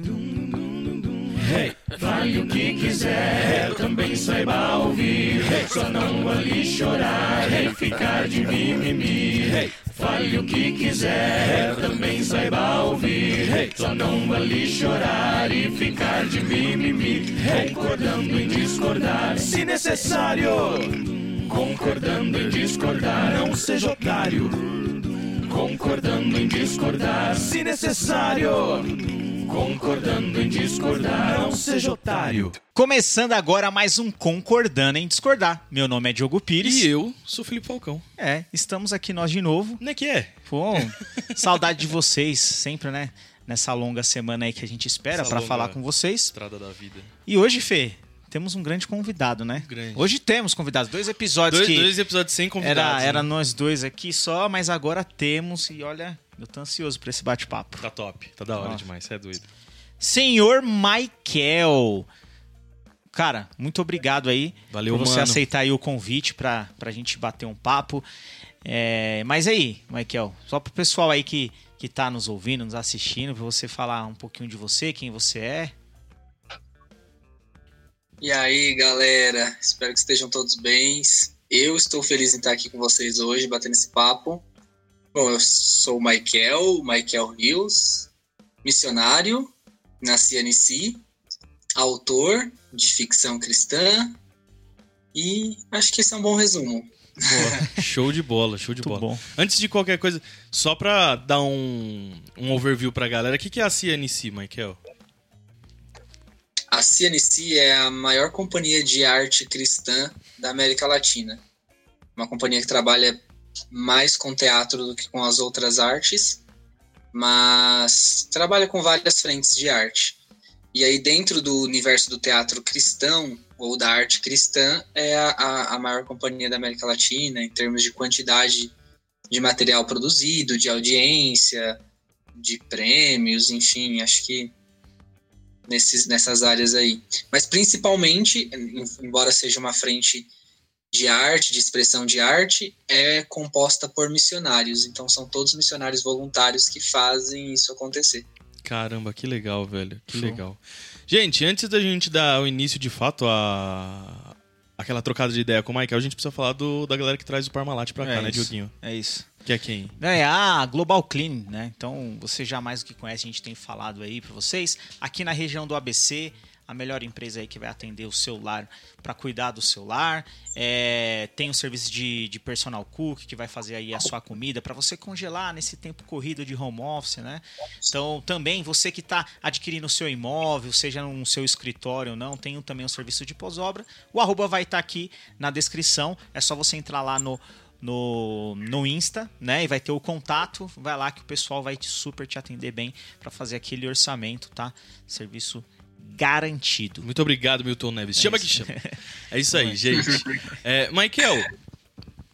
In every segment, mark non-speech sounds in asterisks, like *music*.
Hey, fale o que quiser, também saiba ouvir. Só não ali chorar e ficar de mimimi. Fale o que quiser, também saiba ouvir. Só não ali chorar e ficar de mimimi. Concordando em discordar, se necessário. Concordando em discordar, não seja otário. Concordando em discordar, se necessário. Concordando em discordar, não seja otário. Começando agora mais um Concordando em Discordar. Meu nome é Diogo Pires. E eu sou Felipe Falcão. É, estamos aqui nós de novo. Não é que é? Pô, *laughs* saudade de vocês, sempre, né? Nessa longa semana aí que a gente espera longa falar com vocês. Estrada da vida. E hoje, Fê, temos um grande convidado, né? Grande. Hoje temos convidados. Dois episódios Dois, que dois episódios sem convidados. era, era né? nós dois aqui só, mas agora temos. E olha, eu tô ansioso pra esse bate-papo. Tá top. Tá da hora Ó. demais. Você é doido. Senhor Michael. Cara, muito obrigado aí Valeu, por você mano. aceitar aí o convite pra, pra gente bater um papo. É, mas aí, Michael, só pro pessoal aí que, que tá nos ouvindo, nos assistindo, pra você falar um pouquinho de você, quem você é. E aí, galera, espero que estejam todos bem. Eu estou feliz em estar aqui com vocês hoje, batendo esse papo. Bom, eu sou o Michael, Michael Rios, missionário na CNC, autor de ficção cristã e acho que esse é um bom resumo. Boa. show de bola, show de Muito bola. bom. Antes de qualquer coisa, só pra dar um, um overview pra galera, o que, que é a CNC, Michael? A CNC é a maior companhia de arte cristã da América Latina. Uma companhia que trabalha mais com teatro do que com as outras artes, mas trabalha com várias frentes de arte. E aí, dentro do universo do teatro cristão, ou da arte cristã, é a, a, maior companhia da América Latina, em termos de quantidade de material produzido, de audiência, de prêmios, enfim, acho que nesses, nessas áreas aí. Mas principalmente, em- embora seja uma frente de arte, de expressão de arte, é composta por missionários. Então são todos missionários voluntários que fazem isso acontecer. Caramba, que legal, velho. Que Show. legal. Gente, antes da gente dar o início de fato a. Aquela trocada de ideia com o Michael, a gente precisa falar do, da galera que traz o Parmalat pra cá, É né, isso. Dioguinho? É isso. Que é quem? É a Global Clean, né? Então, você já mais do que conhece, a gente tem falado aí pra vocês. Aqui na região do ABC, a melhor empresa aí que vai atender o celular para cuidar do celular. É, tem o serviço de, de personal cook que vai fazer aí a sua comida para você congelar nesse tempo corrido de home office, né? Então, também você que está adquirindo o seu imóvel, seja no seu escritório ou não, tem também o serviço de pós-obra. O arroba vai estar aqui na descrição. É só você entrar lá no, no, no Insta, né? E vai ter o contato. Vai lá que o pessoal vai te super te atender bem para fazer aquele orçamento, tá? Serviço garantido. Muito obrigado, Milton Neves. Chama isso. que chama. É isso aí, *laughs* gente. É, Michael,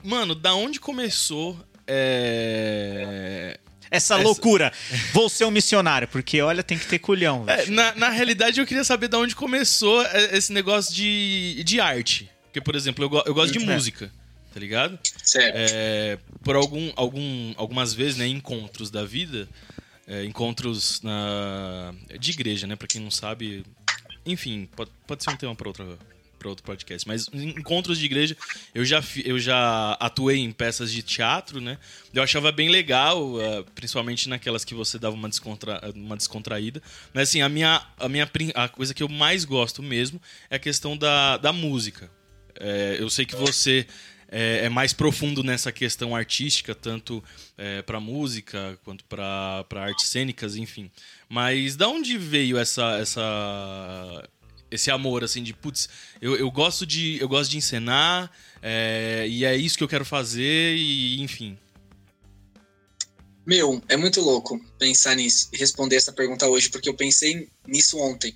mano, da onde começou é, Essa, Essa- loucura. Vou ser um missionário, porque olha, tem que ter culhão. É, na, na realidade, eu queria saber de onde começou é, esse negócio de, de arte. Porque, por exemplo, eu, go- eu gosto de É. música, tá ligado? Certo. É, por algum, algum, algumas vezes, né, encontros da vida, é, encontros na, de igreja, né, pra quem não sabe. Enfim, pode, pode ser um tema para outra para outro podcast, mas encontros de igreja eu já eu já atuei em peças de teatro, né? Eu achava bem legal, ah, principalmente naquelas que você dava uma, descontra, uma descontraída. Mas assim, a minha a minha a coisa que eu mais gosto mesmo é a questão da, da música. É, eu sei que você é, é mais profundo nessa questão artística, tanto é, para música quanto para artes cênicas, enfim. Mas da onde veio essa, essa esse amor assim de putz, eu, eu gosto de eu gosto de encenar é, e é isso que eu quero fazer e enfim. Meu, é muito louco pensar nisso e responder essa pergunta hoje, porque eu pensei nisso ontem.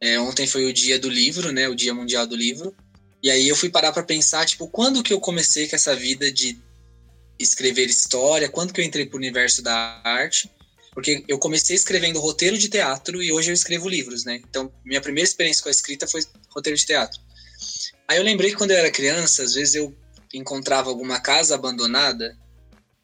É, ontem foi o dia do livro, né? O dia mundial do livro. E aí eu fui parar pra pensar, tipo, quando que eu comecei com essa vida de escrever história? Quando que eu entrei pro universo da arte? Porque eu comecei escrevendo roteiro de teatro e hoje eu escrevo livros, né? Então, minha primeira experiência com a escrita foi roteiro de teatro. Aí eu lembrei que quando eu era criança, às vezes eu encontrava alguma casa abandonada,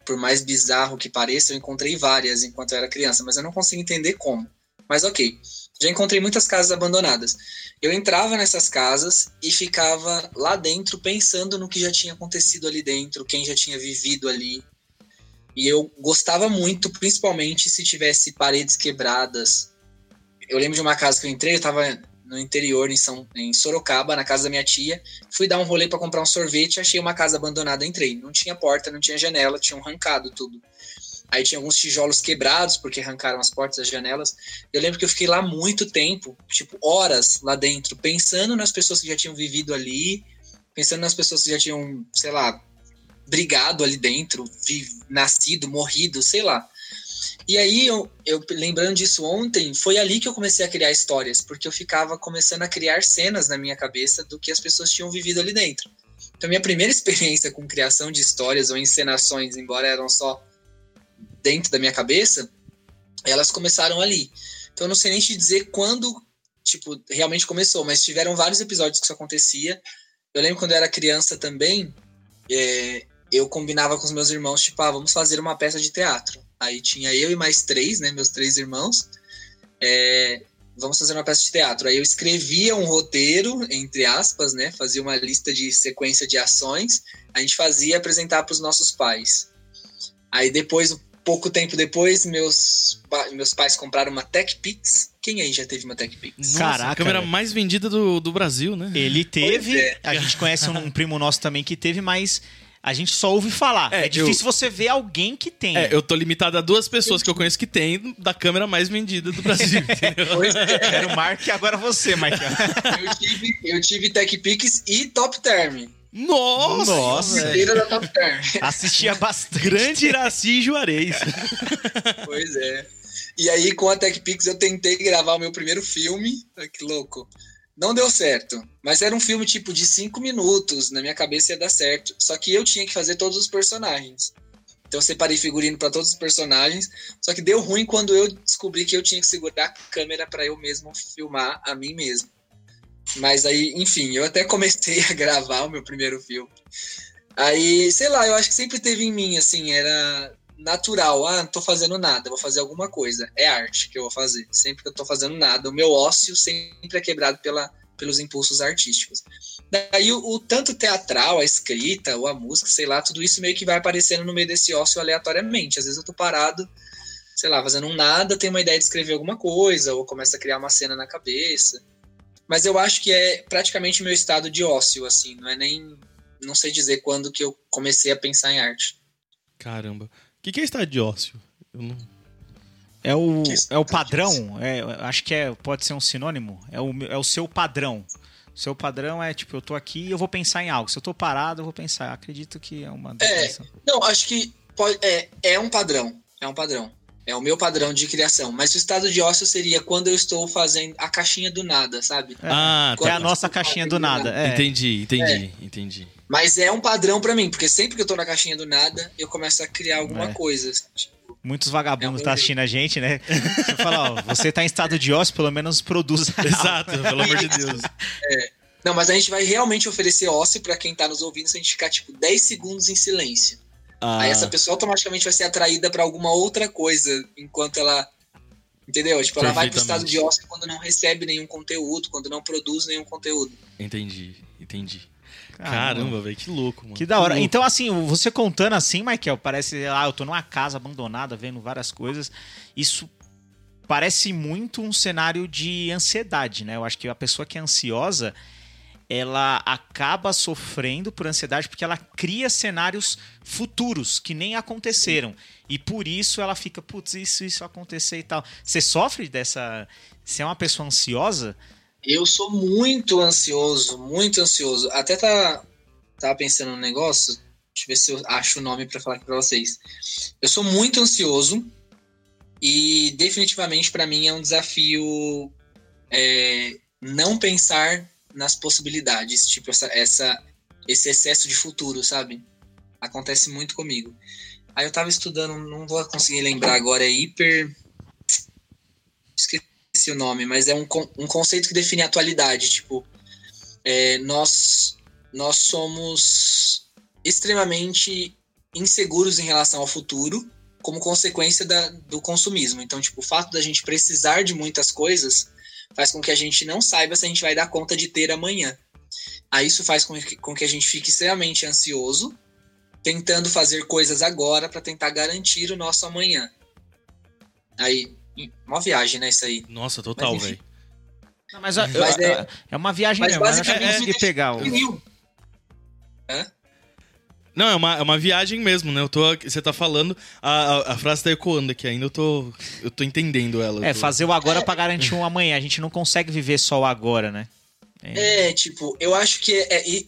por mais bizarro que pareça, eu encontrei várias enquanto eu era criança, mas eu não consigo entender como. Mas ok. Já encontrei muitas casas abandonadas. Eu entrava nessas casas e ficava lá dentro pensando no que já tinha acontecido ali dentro, quem já tinha vivido ali. E eu gostava muito, principalmente se tivesse paredes quebradas. Eu lembro de uma casa que eu entrei, eu tava no interior, em, São, em Sorocaba, na casa da minha tia. Fui dar um rolê para comprar um sorvete, achei uma casa abandonada, entrei. Não tinha porta, não tinha janela, tinham arrancado tudo. Aí tinha alguns tijolos quebrados, porque arrancaram as portas das janelas. Eu lembro que eu fiquei lá muito tempo, tipo, horas lá dentro, pensando nas pessoas que já tinham vivido ali, pensando nas pessoas que já tinham, sei lá, brigado ali dentro, nascido, morrido, sei lá. E aí, eu, eu, lembrando disso ontem, foi ali que eu comecei a criar histórias, porque eu ficava começando a criar cenas na minha cabeça do que as pessoas tinham vivido ali dentro. Então, minha primeira *laughs* experiência com criação de histórias ou encenações, embora eram só dentro da minha cabeça, elas começaram ali. Então, eu não sei nem te dizer quando, tipo, realmente começou, mas tiveram vários episódios que isso acontecia. Eu lembro quando eu era criança também, é, eu combinava com os meus irmãos, tipo, ah, vamos fazer uma peça de teatro. Aí tinha eu e mais três, né? Meus três irmãos. É, vamos fazer uma peça de teatro. Aí eu escrevia um roteiro, entre aspas, né? Fazia uma lista de sequência de ações. A gente fazia apresentar para os nossos pais. Aí depois, pouco tempo depois, meus, meus pais compraram uma TechPix. Quem aí já teve uma TechPix? Nossa, Caraca, a câmera cara. mais vendida do, do Brasil, né? Ele teve. É. A gente conhece um, um *laughs* primo nosso também que teve, mas a gente só ouve falar. É, é difícil eu... você ver alguém que tem. É, eu tô limitado a duas pessoas que eu conheço que tem da câmera mais vendida do Brasil. *laughs* pois é. Era o Mark e agora você, Mike. eu tive, eu tive TechPix e Top Term. Nossa! Nossa! da Top Term. Assistia bastante. Grande Iraci Juarez. *laughs* pois é. E aí, com a TechPix, eu tentei gravar o meu primeiro filme. Que louco. Não deu certo. Mas era um filme tipo de cinco minutos. Na minha cabeça ia dar certo. Só que eu tinha que fazer todos os personagens. Então eu separei figurino para todos os personagens. Só que deu ruim quando eu descobri que eu tinha que segurar a câmera para eu mesmo filmar a mim mesmo. Mas aí, enfim, eu até comecei *laughs* a gravar o meu primeiro filme. Aí, sei lá, eu acho que sempre teve em mim, assim, era natural. Ah, não tô fazendo nada, vou fazer alguma coisa. É arte que eu vou fazer. Sempre que eu tô fazendo nada, o meu ócio sempre é quebrado pela, pelos impulsos artísticos. Daí o, o, tanto teatral, a escrita, ou a música, sei lá, tudo isso meio que vai aparecendo no meio desse ócio aleatoriamente. Às vezes eu tô parado, sei lá, fazendo um nada, tenho uma ideia de escrever alguma coisa, ou começo a criar uma cena na cabeça. Mas eu acho que é praticamente meu estado de ócio, assim, não é nem. Não sei dizer quando que eu comecei a pensar em arte. Caramba. O que, que é estado de ócio? Não... É o, é o padrão, é, acho que é, pode ser um sinônimo, é o, é o seu padrão. O seu padrão é tipo, eu tô aqui e eu vou pensar em algo. Se eu tô parado, eu vou pensar. Acredito que é uma. É, não, acho que pode, é, é um padrão. É um padrão. É o meu padrão de criação. Mas o estado de ócio seria quando eu estou fazendo a caixinha do nada, sabe? É. Ah, é a nossa caixinha do nada. É. Entendi, entendi, é. entendi. Mas é um padrão para mim, porque sempre que eu tô na caixinha do nada, eu começo a criar alguma é. coisa. Tipo, Muitos vagabundos é tá assistindo a gente, né? Você fala, ó, você tá em estado de ócio, pelo menos produz. *laughs* Exato, pelo amor de Deus. É. Não, mas a gente vai realmente oferecer ócio para quem tá nos ouvindo se a gente ficar, tipo, 10 segundos em silêncio. Ah. Aí essa pessoa automaticamente vai ser atraída para alguma outra coisa enquanto ela. Entendeu? Tipo, ela vai pro estado de ócio quando não recebe nenhum conteúdo, quando não produz nenhum conteúdo. Entendi, entendi. Caramba, velho, que louco, mano. Que da hora. Que então, assim, você contando assim, Michael, parece, ah, eu tô numa casa abandonada vendo várias coisas. Isso parece muito um cenário de ansiedade, né? Eu acho que a pessoa que é ansiosa, ela acaba sofrendo por ansiedade porque ela cria cenários futuros que nem aconteceram. E por isso ela fica, putz, isso, isso acontecer e tal. Você sofre dessa. Você é uma pessoa ansiosa? Eu sou muito ansioso, muito ansioso. Até tá, tava pensando num negócio. Deixa eu ver se eu acho o nome para falar aqui pra vocês. Eu sou muito ansioso e definitivamente para mim é um desafio é, não pensar nas possibilidades, tipo essa, essa, esse excesso de futuro, sabe? Acontece muito comigo. Aí eu tava estudando, não vou conseguir lembrar agora, é hiper. Esqueci o nome, mas é um, um conceito que define a atualidade. Tipo, é, nós, nós somos extremamente inseguros em relação ao futuro como consequência da, do consumismo. Então, tipo, o fato da gente precisar de muitas coisas faz com que a gente não saiba se a gente vai dar conta de ter amanhã. Aí isso faz com que, com que a gente fique extremamente ansioso, tentando fazer coisas agora para tentar garantir o nosso amanhã. Aí, uma viagem, né, isso aí. Nossa, total, velho. Mas, mas é, é, uma viagem mas mesmo, mas acho basicamente que consegui pegar o... Hã? Não, é uma, é uma viagem mesmo, né? Eu tô, você tá falando, a, a, a frase tá ecoando aqui ainda, eu tô, eu tô entendendo ela. É, tô... fazer o agora pra garantir um amanhã. A gente não consegue viver só o agora, né? É, tipo, eu acho que é, é,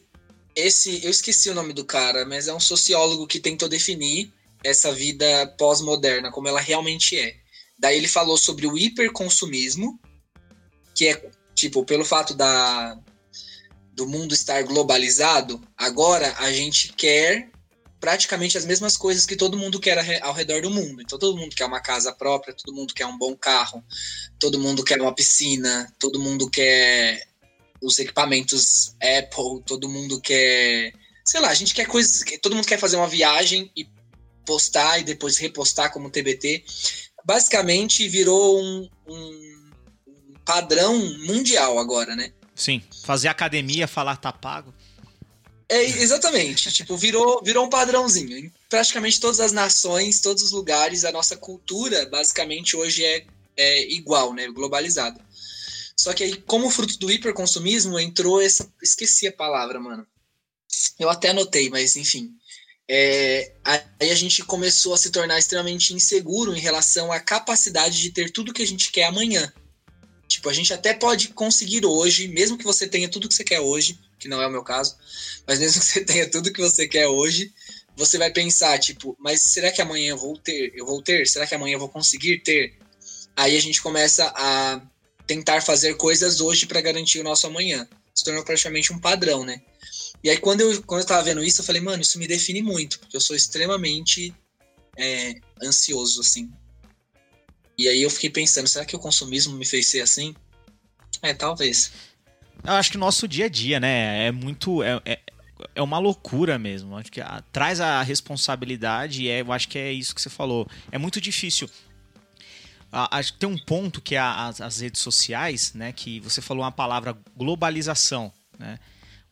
esse. Eu esqueci o nome do cara, mas é um sociólogo que tentou definir essa vida pós-moderna, como ela realmente é. Daí ele falou sobre o hiperconsumismo, que é, tipo, pelo fato da, do mundo estar globalizado, agora a gente quer praticamente as mesmas coisas que todo mundo quer ao redor do mundo. Então todo mundo quer uma casa própria, todo mundo quer um bom carro, todo mundo quer uma piscina, todo mundo quer os equipamentos Apple, todo mundo quer, sei lá, a gente quer coisas, todo mundo quer fazer uma viagem e postar e depois repostar como TBT. Basicamente virou um, um, padrão mundial agora, né? Sim, fazer academia, falar tá pago. É, exatamente. tipo, virou, virou um padrãozinho. Em praticamente todas as nações, todos os lugares, a nossa cultura, basicamente, hoje é, é igual, né? Globalizada. Só que aí, como fruto do hiperconsumismo, entrou essa. Esqueci a palavra, mano. Eu até anotei, mas enfim. É, aí a gente começou a se tornar extremamente inseguro em relação à capacidade de ter tudo que a gente quer amanhã. Tipo, a gente até pode conseguir hoje, mesmo que você tenha tudo que você quer hoje, que não é o meu caso, mas mesmo que você tenha tudo que você quer hoje, você vai pensar, tipo, mas será que amanhã eu vou ter? Eu vou ter? Será que amanhã eu vou conseguir ter? Aí a gente começa a tentar fazer coisas hoje para garantir o nosso amanhã. Se tornou praticamente um padrão, né? E aí quando eu, quando eu tava vendo isso, eu falei, mano, isso me define muito, porque eu sou extremamente é, ansioso, assim. E aí eu fiquei pensando, será que o consumismo me fez ser assim? É, talvez. Eu acho que nosso dia a dia, né, é muito. É, é, é uma loucura mesmo. Acho que a, traz a responsabilidade e é, eu acho que é isso que você falou. É muito difícil. acho que tem um ponto que é as, as redes sociais, né? Que você falou uma palavra globalização, né?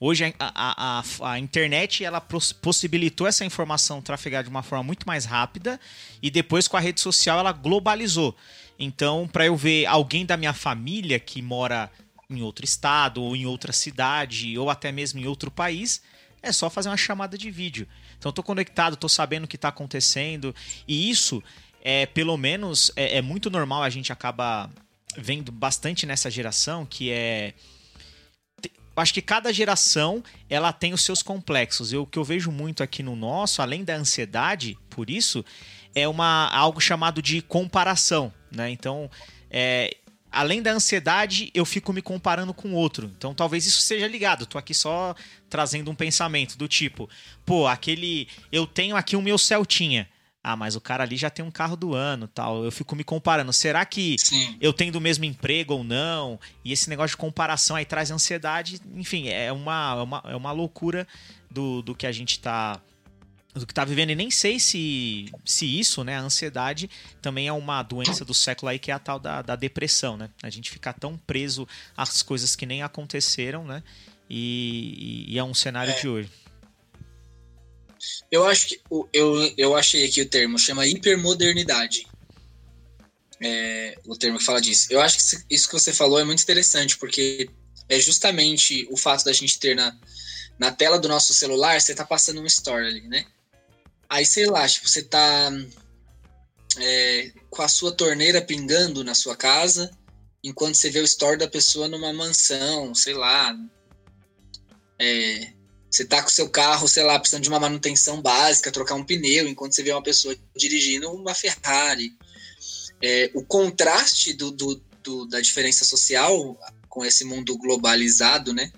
Hoje a, a, a, a, internet ela possibilitou essa informação trafegar de uma forma muito mais rápida e depois com a rede social ela globalizou. Então, para eu ver alguém da minha família que mora em outro estado ou em outra cidade ou até mesmo em outro país, é só fazer uma chamada de vídeo. Então, estou conectado, estou sabendo o que está acontecendo e isso é pelo menos é, é muito normal. A gente acaba vendo bastante nessa geração que é acho que cada geração ela tem os seus complexos. Eu, o que eu vejo muito aqui no nosso, além da ansiedade, por isso, é uma algo chamado de comparação, né? Então, é, além da ansiedade, eu fico me comparando com outro. Então, talvez isso seja ligado. Estou aqui só trazendo um pensamento do tipo, pô, aquele eu tenho aqui o meu Celtinha. Ah, mas o cara ali já tem um carro do ano, tal. Eu fico me comparando. Será que Sim. eu tenho do mesmo emprego ou não? E esse negócio de comparação aí traz ansiedade. Enfim, é uma, é uma, é uma loucura do, do que a gente tá do que tá vivendo e nem sei se, se isso, né, a ansiedade também é uma doença do século aí que é a tal da, da depressão, né? A gente ficar tão preso às coisas que nem aconteceram, né? E, e é um cenário é. de hoje. Eu acho que eu, eu achei aqui o termo, chama hipermodernidade. É, o termo que fala disso. Eu acho que isso que você falou é muito interessante, porque é justamente o fato da gente ter na, na tela do nosso celular, você tá passando um story ali, né? Aí, sei lá, tipo, você tá é, com a sua torneira pingando na sua casa, enquanto você vê o story da pessoa numa mansão, sei lá. É, você tá com seu carro, sei lá, precisando de uma manutenção básica, trocar um pneu, enquanto você vê uma pessoa dirigindo uma Ferrari. É, o contraste do, do, do, da diferença social com esse mundo globalizado, né?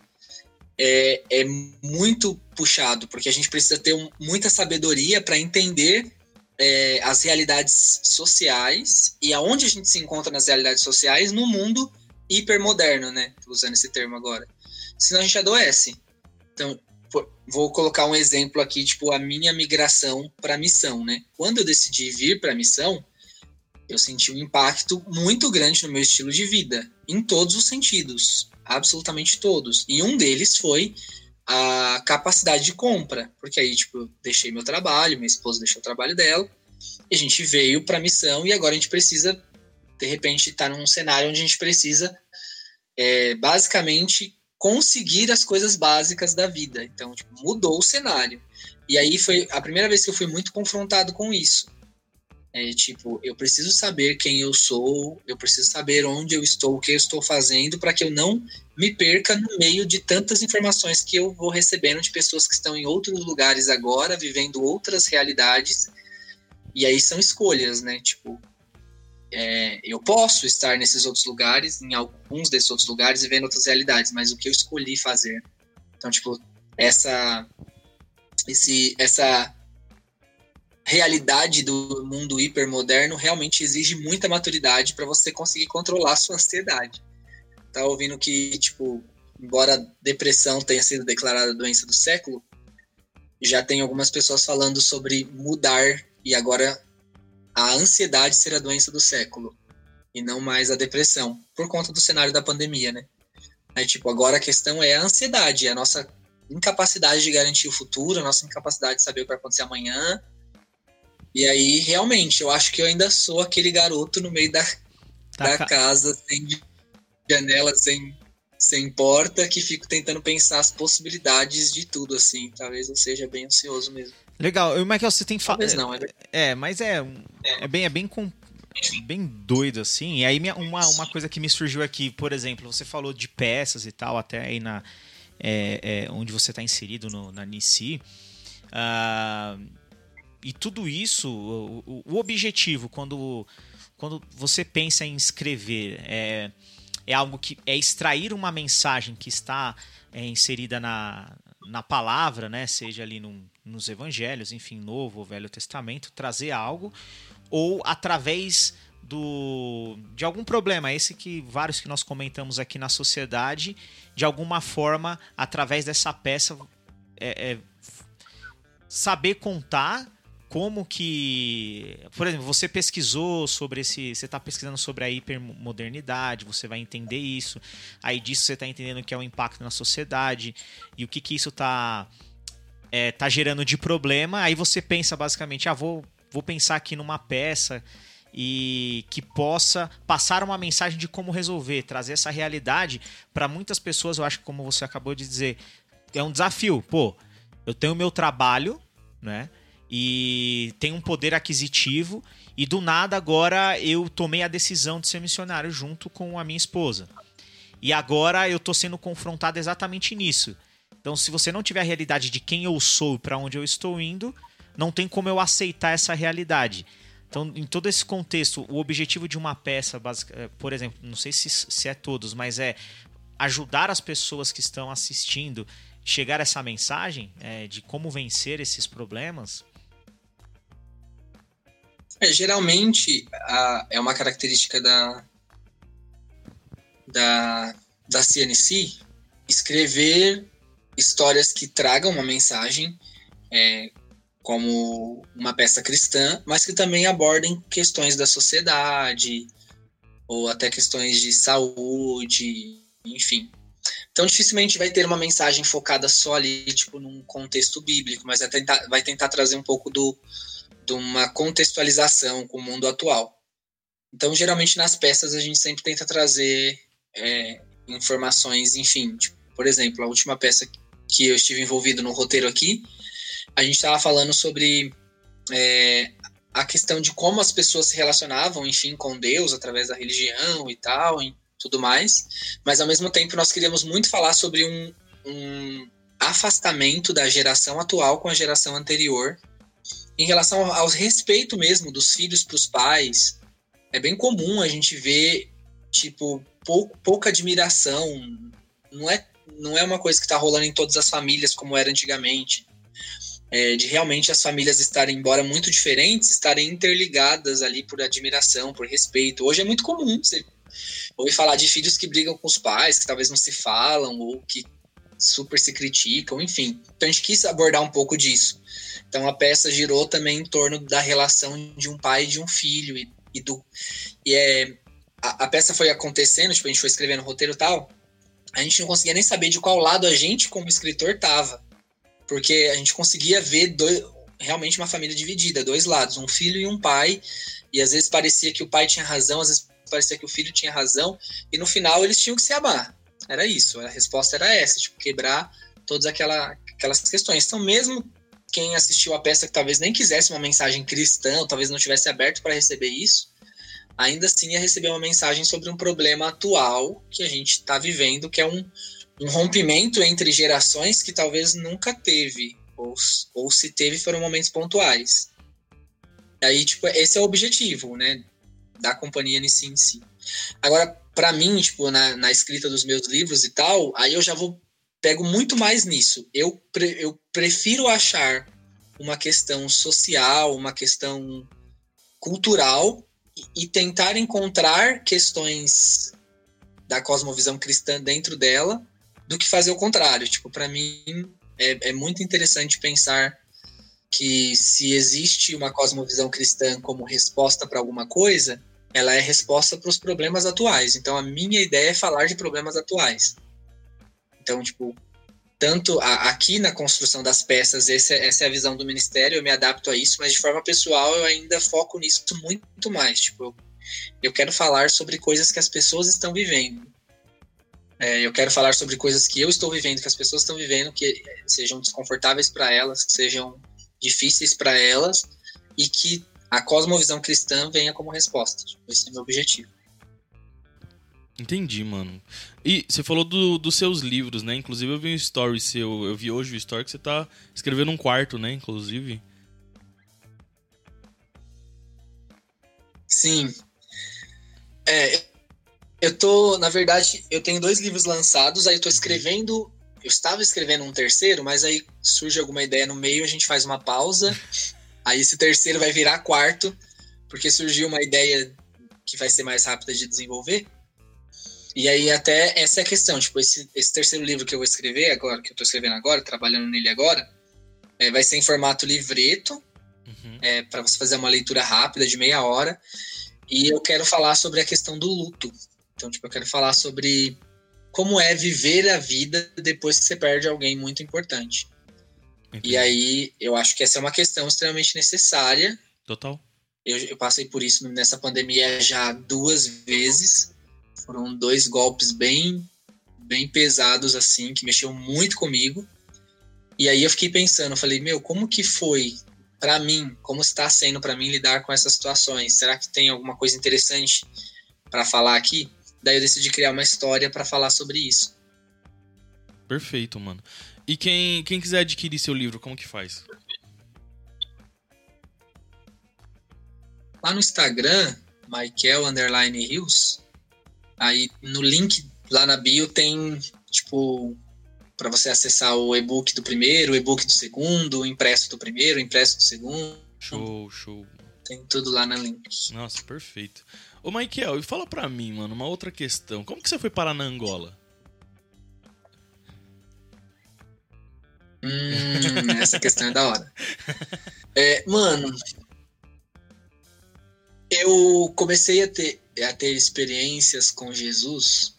É, é muito puxado, porque a gente precisa ter um, muita sabedoria para entender é, as realidades sociais e aonde a gente se encontra nas realidades sociais no mundo hipermoderno, né? Tô usando esse termo agora. Senão a gente adoece. Então, vou colocar um exemplo aqui, tipo, a minha migração para a missão, né? Quando eu decidi vir para a missão, eu senti um impacto muito grande no meu estilo de vida, em todos os sentidos, absolutamente todos. E um deles foi a capacidade de compra, porque aí, tipo, eu deixei meu trabalho, minha esposa deixou o trabalho dela, e a gente veio para a missão e agora a gente precisa, de repente, estar tá num cenário onde a gente precisa, é, basicamente, conseguir as coisas básicas da vida. Então, tipo, mudou o cenário. E aí foi a primeira vez que eu fui muito confrontado com isso. É, tipo, eu preciso saber quem eu sou, eu preciso saber onde eu estou, o que eu estou fazendo, para que eu não me perca no meio de tantas informações que eu vou recebendo de pessoas que estão em outros lugares agora, vivendo outras realidades. E aí são escolhas, né? Tipo, é, eu posso estar nesses outros lugares, em alguns desses outros lugares, e vendo outras realidades, mas o que eu escolhi fazer. Então, tipo, essa, esse, essa realidade do mundo hipermoderno realmente exige muita maturidade para você conseguir controlar a sua ansiedade. Tá ouvindo que, tipo, embora depressão tenha sido declarada doença do século, já tem algumas pessoas falando sobre mudar e agora a ansiedade ser a doença do século e não mais a depressão, por conta do cenário da pandemia, né? Aí, tipo, agora a questão é a ansiedade, a nossa incapacidade de garantir o futuro, a nossa incapacidade de saber o que vai acontecer amanhã, e aí, realmente, eu acho que eu ainda sou aquele garoto no meio da, tá da ca... casa, sem janela, sem, sem porta, que fico tentando pensar as possibilidades de tudo, assim. Talvez eu seja bem ansioso mesmo. Legal. O Michael, você tem falado. Talvez não, é... é, mas é, é. bem, é bem com bem doido, assim. E aí, uma, uma coisa que me surgiu aqui, por exemplo, você falou de peças e tal, até aí na. É, é, onde você está inserido no, na NICI. Uh, e tudo isso, o, o, objetivo, quando, quando você pensa em escrever, é, é algo que é extrair uma mensagem que está é, inserida na, na palavra, né? seja ali num, nos evangelhos, enfim, Novo ou Velho Testamento, trazer algo, ou através do de algum problema, esse que vários que nós comentamos aqui na sociedade, de alguma forma, através dessa peça, é, é, saber contar como que, por exemplo, você pesquisou sobre esse, você está pesquisando sobre a hipermodernidade, você vai entender isso, aí disso você está entendendo que é o impacto na sociedade e o que que isso está é, tá gerando de problema, aí você pensa basicamente, ah, vou, vou pensar aqui numa peça e que possa passar uma mensagem de como resolver, trazer essa realidade para muitas pessoas, eu acho que como você acabou de dizer, é um desafio, pô, eu tenho meu trabalho, né? e tem um poder aquisitivo e do nada agora eu tomei a decisão de ser missionário junto com a minha esposa. E agora eu estou sendo confrontado exatamente nisso. Então, se você não tiver a realidade de quem eu sou e para onde eu estou indo, não tem como eu aceitar essa realidade. Então, em todo esse contexto, o objetivo de uma peça, eh, por exemplo, não sei se, se é todos, mas é ajudar as pessoas que estão assistindo chegar essa mensagem é, de como vencer esses problemas é, geralmente a, é uma característica da, da, da CNC escrever histórias que tragam uma mensagem, é, como uma peça cristã, mas que também abordem questões da sociedade, ou até questões de saúde, enfim. Então, dificilmente vai ter uma mensagem focada só ali, tipo, num contexto bíblico, mas vai tentar, vai tentar trazer um pouco do, de uma contextualização com o mundo atual. Então, geralmente nas peças a gente sempre tenta trazer é, informações, enfim, tipo, por exemplo, a última peça que eu estive envolvido no roteiro aqui, a gente estava falando sobre é, a questão de como as pessoas se relacionavam, enfim, com Deus através da religião e tal, e tudo mais. Mas ao mesmo tempo nós queríamos muito falar sobre um, um afastamento da geração atual com a geração anterior em relação ao respeito mesmo dos filhos para os pais, é bem comum a gente ver, tipo, pouca admiração. Não é, não é uma coisa que está rolando em todas as famílias como era antigamente. É, de realmente as famílias estarem, embora muito diferentes, estarem interligadas ali por admiração, por respeito. Hoje é muito comum você ouvir falar de filhos que brigam com os pais, que talvez não se falam, ou que super se criticam, enfim. Então a gente quis abordar um pouco disso. Então a peça girou também em torno da relação de um pai e de um filho e, e do e é a, a, peça foi acontecendo, tipo a gente foi escrevendo roteiro tal. A gente não conseguia nem saber de qual lado a gente como escritor tava, porque a gente conseguia ver dois, realmente uma família dividida, dois lados, um filho e um pai, e às vezes parecia que o pai tinha razão, às vezes parecia que o filho tinha razão, e no final eles tinham que se amar. Era isso, a resposta era essa, tipo, quebrar todas aquela, aquelas questões. Então, mesmo quem assistiu a peça que talvez nem quisesse uma mensagem cristã, ou talvez não tivesse aberto para receber isso, ainda assim ia receber uma mensagem sobre um problema atual que a gente está vivendo, que é um, um rompimento entre gerações que talvez nunca teve, ou, ou se teve foram momentos pontuais. Aí, tipo, esse é o objetivo, né, da companhia si. Em si. Agora, para mim, tipo, na, na, escrita dos meus livros e tal, aí eu já vou pego muito mais nisso. Eu, pre, eu prefiro achar uma questão social, uma questão cultural e, e tentar encontrar questões da cosmovisão cristã dentro dela do que fazer o contrário. Tipo, para mim é, é muito interessante pensar que se existe uma cosmovisão cristã como resposta para alguma coisa, ela é resposta para os problemas atuais. Então, a minha ideia é falar de problemas atuais. Então, tipo, tanto a, aqui na construção das peças, essa, essa, é a visão do ministério, eu me adapto a isso, mas de forma pessoal eu ainda foco nisso muito mais. Tipo, eu, eu quero falar sobre coisas que as pessoas estão vivendo. É, eu quero falar sobre coisas que eu estou vivendo, que as pessoas estão vivendo, que sejam desconfortáveis para elas, que sejam difíceis para elas e que a cosmovisão cristã venha como resposta. Esse é o meu objetivo. Entendi, mano. E você falou do, dos seus livros, né? Inclusive eu vi um story seu, eu vi hoje o story que você tá escrevendo um quarto, né? Inclusive. Sim. É, eu tô, na verdade, eu tenho dois livros lançados, aí eu tô escrevendo, eu estava escrevendo um terceiro, mas aí surge alguma ideia no meio, a gente faz uma pausa *laughs* Aí esse terceiro vai virar quarto, porque surgiu uma ideia que vai ser mais rápida de desenvolver. E aí até essa é a questão, tipo, esse, esse terceiro livro que eu vou escrever agora, que eu estou escrevendo agora, trabalhando nele agora, é, vai ser em formato livreto, uhum. é, para você fazer uma leitura rápida de meia hora. E eu quero falar sobre a questão do luto. Então, tipo, eu quero falar sobre como é viver a vida depois que você perde alguém muito importante. E aí, eu acho que essa é uma questão extremamente necessária. Total. Eu, eu, passei por isso nessa pandemia já duas vezes. Foram dois golpes bem, bem pesados, assim, que mexeu muito comigo. E aí eu fiquei pensando, falei, meu, como que foi para mim, como está sendo para mim lidar com essas situações? Será que tem alguma coisa interessante para falar aqui? Daí eu decidi criar uma história para falar sobre isso. Perfeito, mano. E quem, quem quiser adquirir seu livro, como que faz? Lá no Instagram, Michael Underline Hills, aí no link lá na bio tem, tipo, para você acessar o e-book do primeiro, o e-book do segundo, o impresso do primeiro, o impresso do segundo. Show, show. Tem tudo lá na link. Nossa, perfeito. Ô, Michael, e fala pra mim, mano, uma outra questão. Como que você foi parar na Angola? Hum, *laughs* essa questão é da hora. É, mano, eu comecei a ter, a ter experiências com Jesus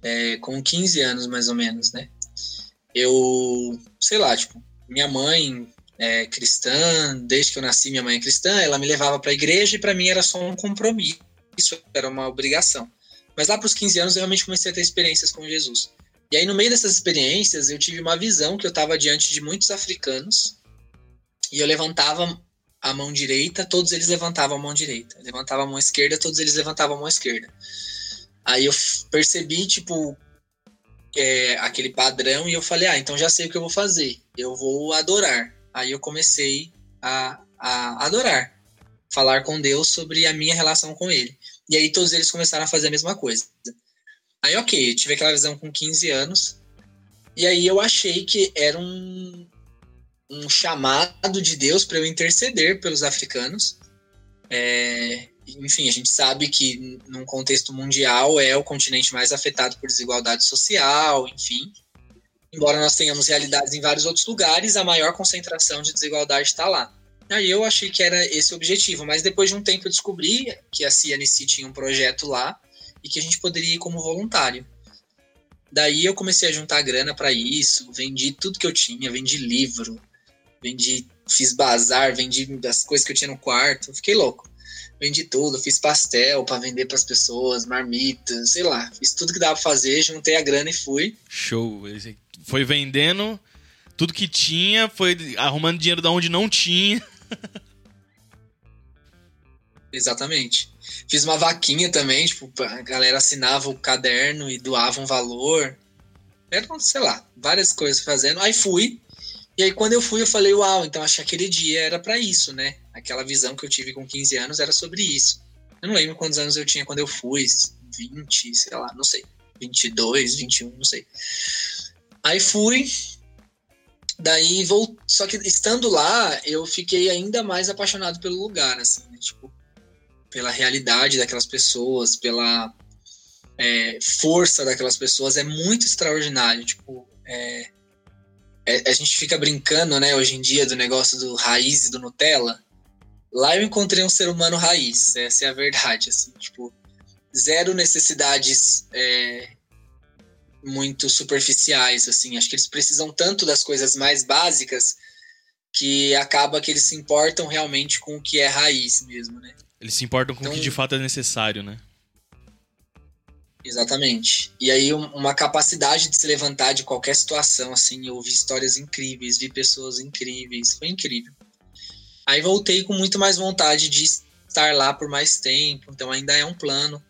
é, com 15 anos, mais ou menos, né? Eu, sei lá, tipo, minha mãe é cristã, desde que eu nasci, minha mãe é cristã, ela me levava para a igreja e para mim era só um compromisso, isso era uma obrigação. Mas lá para os 15 anos eu realmente comecei a ter experiências com Jesus. E aí, no meio dessas experiências, eu tive uma visão que eu estava diante de muitos africanos e eu levantava a mão direita, todos eles levantavam a mão direita. Eu levantava a mão esquerda, todos eles levantavam a mão esquerda. Aí eu percebi, tipo, é, aquele padrão e eu falei, ah, então já sei o que eu vou fazer. Eu vou adorar. Aí eu comecei a, a adorar, falar com Deus sobre a minha relação com Ele. E aí todos eles começaram a fazer a mesma coisa. Aí, ok, tive aquela visão com 15 anos. E aí eu achei que era um, um chamado de Deus para eu interceder pelos africanos. É, enfim, a gente sabe que num contexto mundial é o continente mais afetado por desigualdade social, enfim. Embora nós tenhamos realidades em vários outros lugares, a maior concentração de desigualdade está lá. Aí eu achei que era esse o objetivo, mas depois de um tempo eu descobri que a CNC tinha um projeto lá e que a gente poderia ir como voluntário. Daí eu comecei a juntar grana para isso, vendi tudo que eu tinha, vendi livro, vendi, fiz bazar, vendi as coisas que eu tinha no quarto, fiquei louco. Vendi tudo, fiz pastel para vender para as pessoas, marmitas, sei lá, fiz tudo que dava pra fazer, juntei a grana e fui. Show. Foi vendendo tudo que tinha, foi arrumando dinheiro da onde não tinha. *laughs* Exatamente. Fiz uma vaquinha também, tipo, a galera assinava o caderno e doava um valor. Era, sei lá, várias coisas fazendo. Aí fui. E aí quando eu fui, eu falei, uau, então acho que aquele dia era para isso, né? Aquela visão que eu tive com 15 anos era sobre isso. Eu não lembro quantos anos eu tinha quando eu fui, 20, sei lá, não sei. 22, 21, não sei. Aí fui, daí vou, só que estando lá, eu fiquei ainda mais apaixonado pelo lugar, assim, né? tipo, pela realidade daquelas pessoas, pela é, força daquelas pessoas, é muito extraordinário. Tipo, é, é, a gente fica brincando, né, hoje em dia, do negócio do raiz e do Nutella. Lá eu encontrei um ser humano raiz, essa é a verdade, assim, tipo, zero necessidades é, muito superficiais, assim. Acho que eles precisam tanto das coisas mais básicas que acaba que eles se importam realmente com o que é raiz mesmo, né? Eles se importam com então, o que então de fato é necessário, né? Exatamente. E aí uma capacidade de se levantar de qualquer situação, assim, eu ouvi histórias incríveis, vi pessoas incríveis, foi incrível. Aí voltei com muito mais vontade de estar lá por mais tempo, então ainda é um plano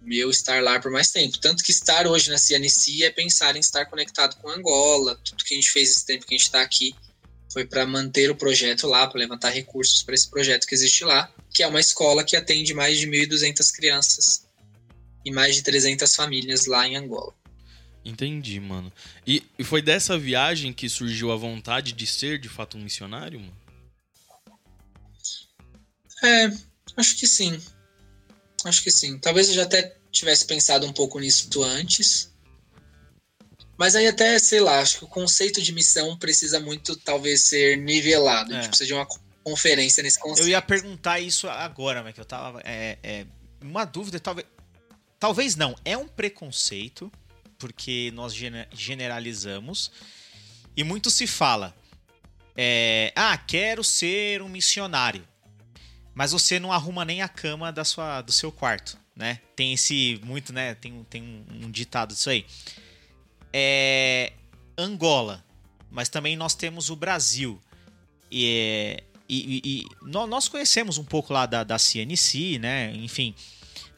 meu estar lá por mais tempo. Tanto que estar hoje na CNC é pensar em estar conectado com Angola, tudo que a gente fez esse tempo que a gente está aqui foi para manter o projeto lá, para levantar recursos para esse projeto que existe lá, que é uma escola que atende mais de 1.200 crianças e mais de 300 famílias lá em Angola. Entendi, mano. E, e foi dessa viagem que surgiu a vontade de ser de fato um missionário, mano? É, acho que sim. Acho que sim. Talvez eu já até tivesse pensado um pouco nisso antes, mas aí até, sei lá, acho que o conceito de missão precisa muito, talvez, ser nivelado. É. A gente precisa de uma conferência nesse conceito. Eu ia perguntar isso agora, mas que eu tava. É, é, uma dúvida, talvez. Talvez não. É um preconceito, porque nós generalizamos. E muito se fala. É, ah, quero ser um missionário. Mas você não arruma nem a cama da sua, do seu quarto, né? Tem esse muito, né? Tem, tem um, um ditado disso aí é Angola, mas também nós temos o Brasil. E, e, e nós conhecemos um pouco lá da, da CNC, né? Enfim,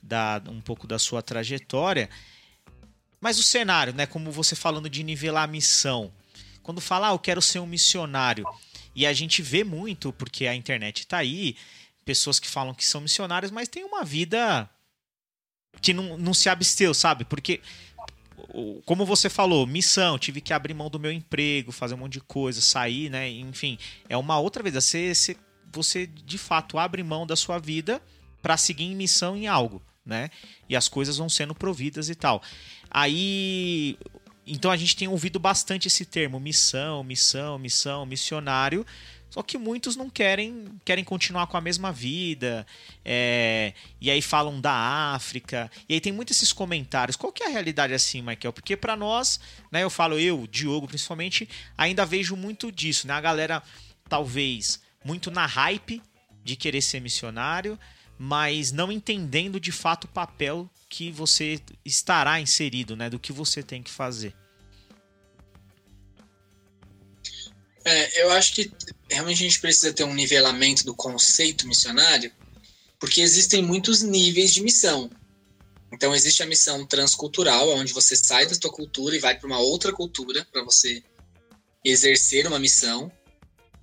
da, um pouco da sua trajetória. Mas o cenário, né? Como você falando de nivelar a missão. Quando fala, ah, eu quero ser um missionário. E a gente vê muito, porque a internet está aí, pessoas que falam que são missionários, mas tem uma vida que não, não se absteu, sabe? Porque como você falou, missão, tive que abrir mão do meu emprego, fazer um monte de coisa, sair, né? Enfim, é uma outra vez. Você, você, você de fato abre mão da sua vida para seguir em missão em algo, né? E as coisas vão sendo providas e tal. Aí. Então a gente tem ouvido bastante esse termo, missão, missão, missão, missionário. Só que muitos não querem querem continuar com a mesma vida. É, e aí falam da África. E aí tem muitos esses comentários. Qual que é a realidade assim, Michael? Porque para nós, né, eu falo eu, Diogo principalmente, ainda vejo muito disso, né? A galera talvez muito na hype de querer ser missionário, mas não entendendo de fato o papel que você estará inserido, né, do que você tem que fazer. É, eu acho que realmente a gente precisa ter um nivelamento do conceito missionário, porque existem muitos níveis de missão. Então existe a missão transcultural, onde você sai da sua cultura e vai para uma outra cultura para você exercer uma missão.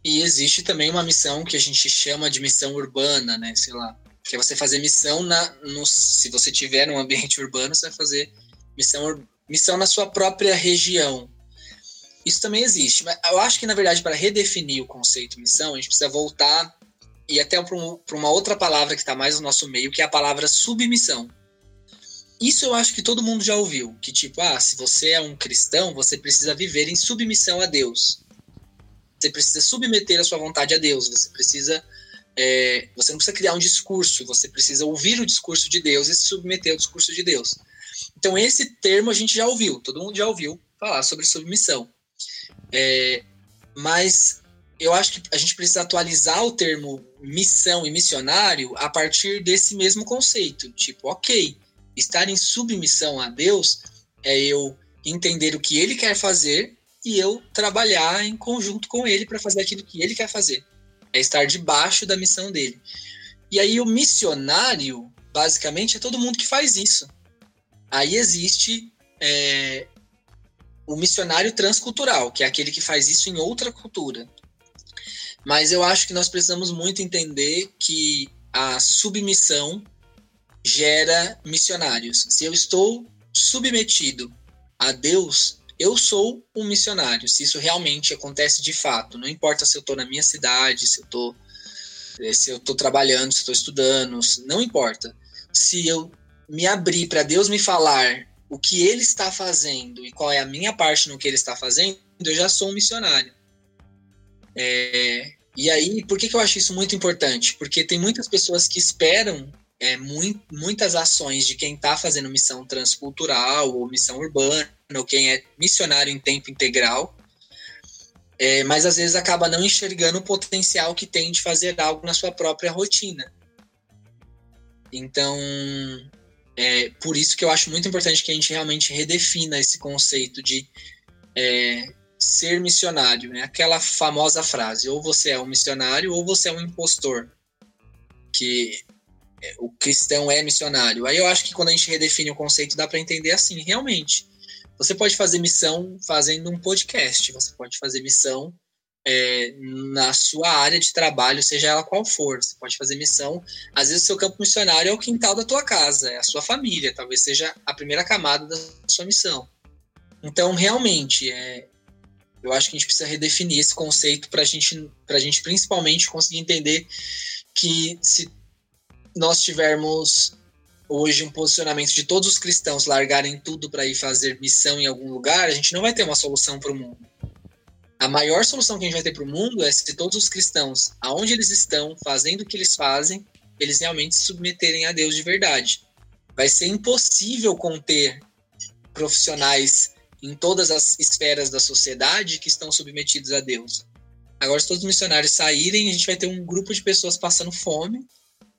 E existe também uma missão que a gente chama de missão urbana, né? Sei lá, que é você fazer missão na, no, se você tiver um ambiente *laughs* urbano, você vai fazer missão, missão na sua própria região. Isso também existe, mas eu acho que, na verdade, para redefinir o conceito missão, a gente precisa voltar e até para uma outra palavra que está mais no nosso meio, que é a palavra submissão. isso eu acho que todo mundo já ouviu, que tipo, ah, se você é um cristão, você precisa viver em submissão a Deus. Você precisa submeter a sua vontade a Deus. Você precisa, é, você não precisa criar um discurso. Você precisa ouvir o discurso de Deus e se submeter ao discurso de Deus. Então esse termo a gente já ouviu, todo mundo já ouviu falar sobre submissão. É, mas eu acho que a gente precisa atualizar o termo missão e missionário a partir desse mesmo conceito. Tipo, ok, estar em submissão a Deus é eu entender o que Ele quer fazer e eu trabalhar em conjunto com Ele para fazer aquilo que Ele quer fazer. É estar debaixo da missão dele. E aí o missionário, basicamente, é todo mundo que faz isso. Aí existe é, o missionário transcultural, que é aquele que faz isso em outra cultura. Mas eu acho que nós precisamos muito entender que a submissão gera missionários. Se eu estou submetido a Deus, eu sou um missionário. Se isso realmente acontece de fato, não importa se eu estou na minha cidade, se eu estou eh, se eu trabalhando, se estou estudando, não importa. Se eu me abrir para Deus me falar o que Ele está fazendo e qual é a minha parte no que Ele está fazendo, eu já sou um missionário. É, e aí, por que, que eu acho isso muito importante? Porque tem muitas pessoas que esperam é, muitas ações de quem está fazendo missão transcultural ou missão urbana, ou quem é missionário em tempo integral, é, mas às vezes acaba não enxergando o potencial que tem de fazer algo na sua própria rotina. Então, é por isso que eu acho muito importante que a gente realmente redefina esse conceito de é, ser missionário, né? Aquela famosa frase: ou você é um missionário ou você é um impostor. Que o cristão é missionário. Aí eu acho que quando a gente redefine o conceito, dá para entender assim, realmente. Você pode fazer missão fazendo um podcast, você pode fazer missão é, na sua área de trabalho, seja ela qual for. Você pode fazer missão. Às vezes, o seu campo missionário é o quintal da tua casa, é a sua família, talvez seja a primeira camada da sua missão. Então, realmente, é, eu acho que a gente precisa redefinir esse conceito para gente, a gente, principalmente, conseguir entender que se nós tivermos hoje um posicionamento de todos os cristãos largarem tudo para ir fazer missão em algum lugar, a gente não vai ter uma solução para o mundo. A maior solução que a gente vai ter para o mundo é se todos os cristãos, aonde eles estão, fazendo o que eles fazem, eles realmente se submeterem a Deus de verdade. Vai ser impossível conter profissionais em todas as esferas da sociedade que estão submetidos a Deus. Agora, se todos os missionários saírem, a gente vai ter um grupo de pessoas passando fome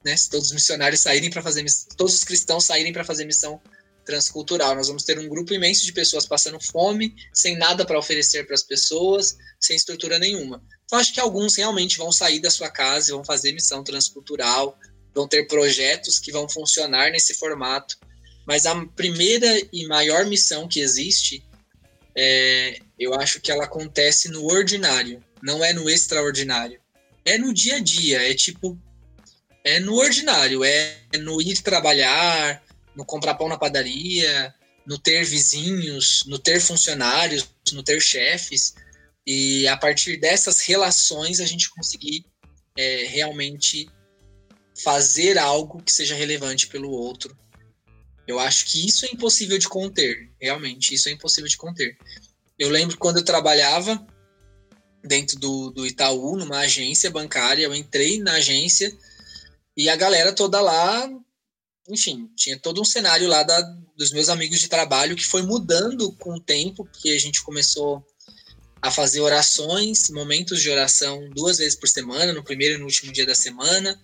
né? Se todos os missionários saírem para fazer todos os cristãos saírem para fazer missão transcultural, nós vamos ter um grupo imenso de pessoas passando fome, sem nada para oferecer para as pessoas, sem estrutura nenhuma. Então acho que alguns realmente vão sair da sua casa e vão fazer missão transcultural, vão ter projetos que vão funcionar nesse formato. Mas a primeira e maior missão que existe, é, eu acho que ela acontece no ordinário, não é no extraordinário. É no dia a dia, é tipo é no ordinário, é no ir trabalhar, no comprar pão na padaria, no ter vizinhos, no ter funcionários, no ter chefes. E a partir dessas relações a gente conseguir é, realmente fazer algo que seja relevante pelo outro. Eu acho que isso é impossível de conter, realmente, isso é impossível de conter. Eu lembro quando eu trabalhava dentro do, do Itaú, numa agência bancária, eu entrei na agência e a galera toda lá, enfim, tinha todo um cenário lá da, dos meus amigos de trabalho que foi mudando com o tempo, porque a gente começou a fazer orações, momentos de oração duas vezes por semana, no primeiro e no último dia da semana,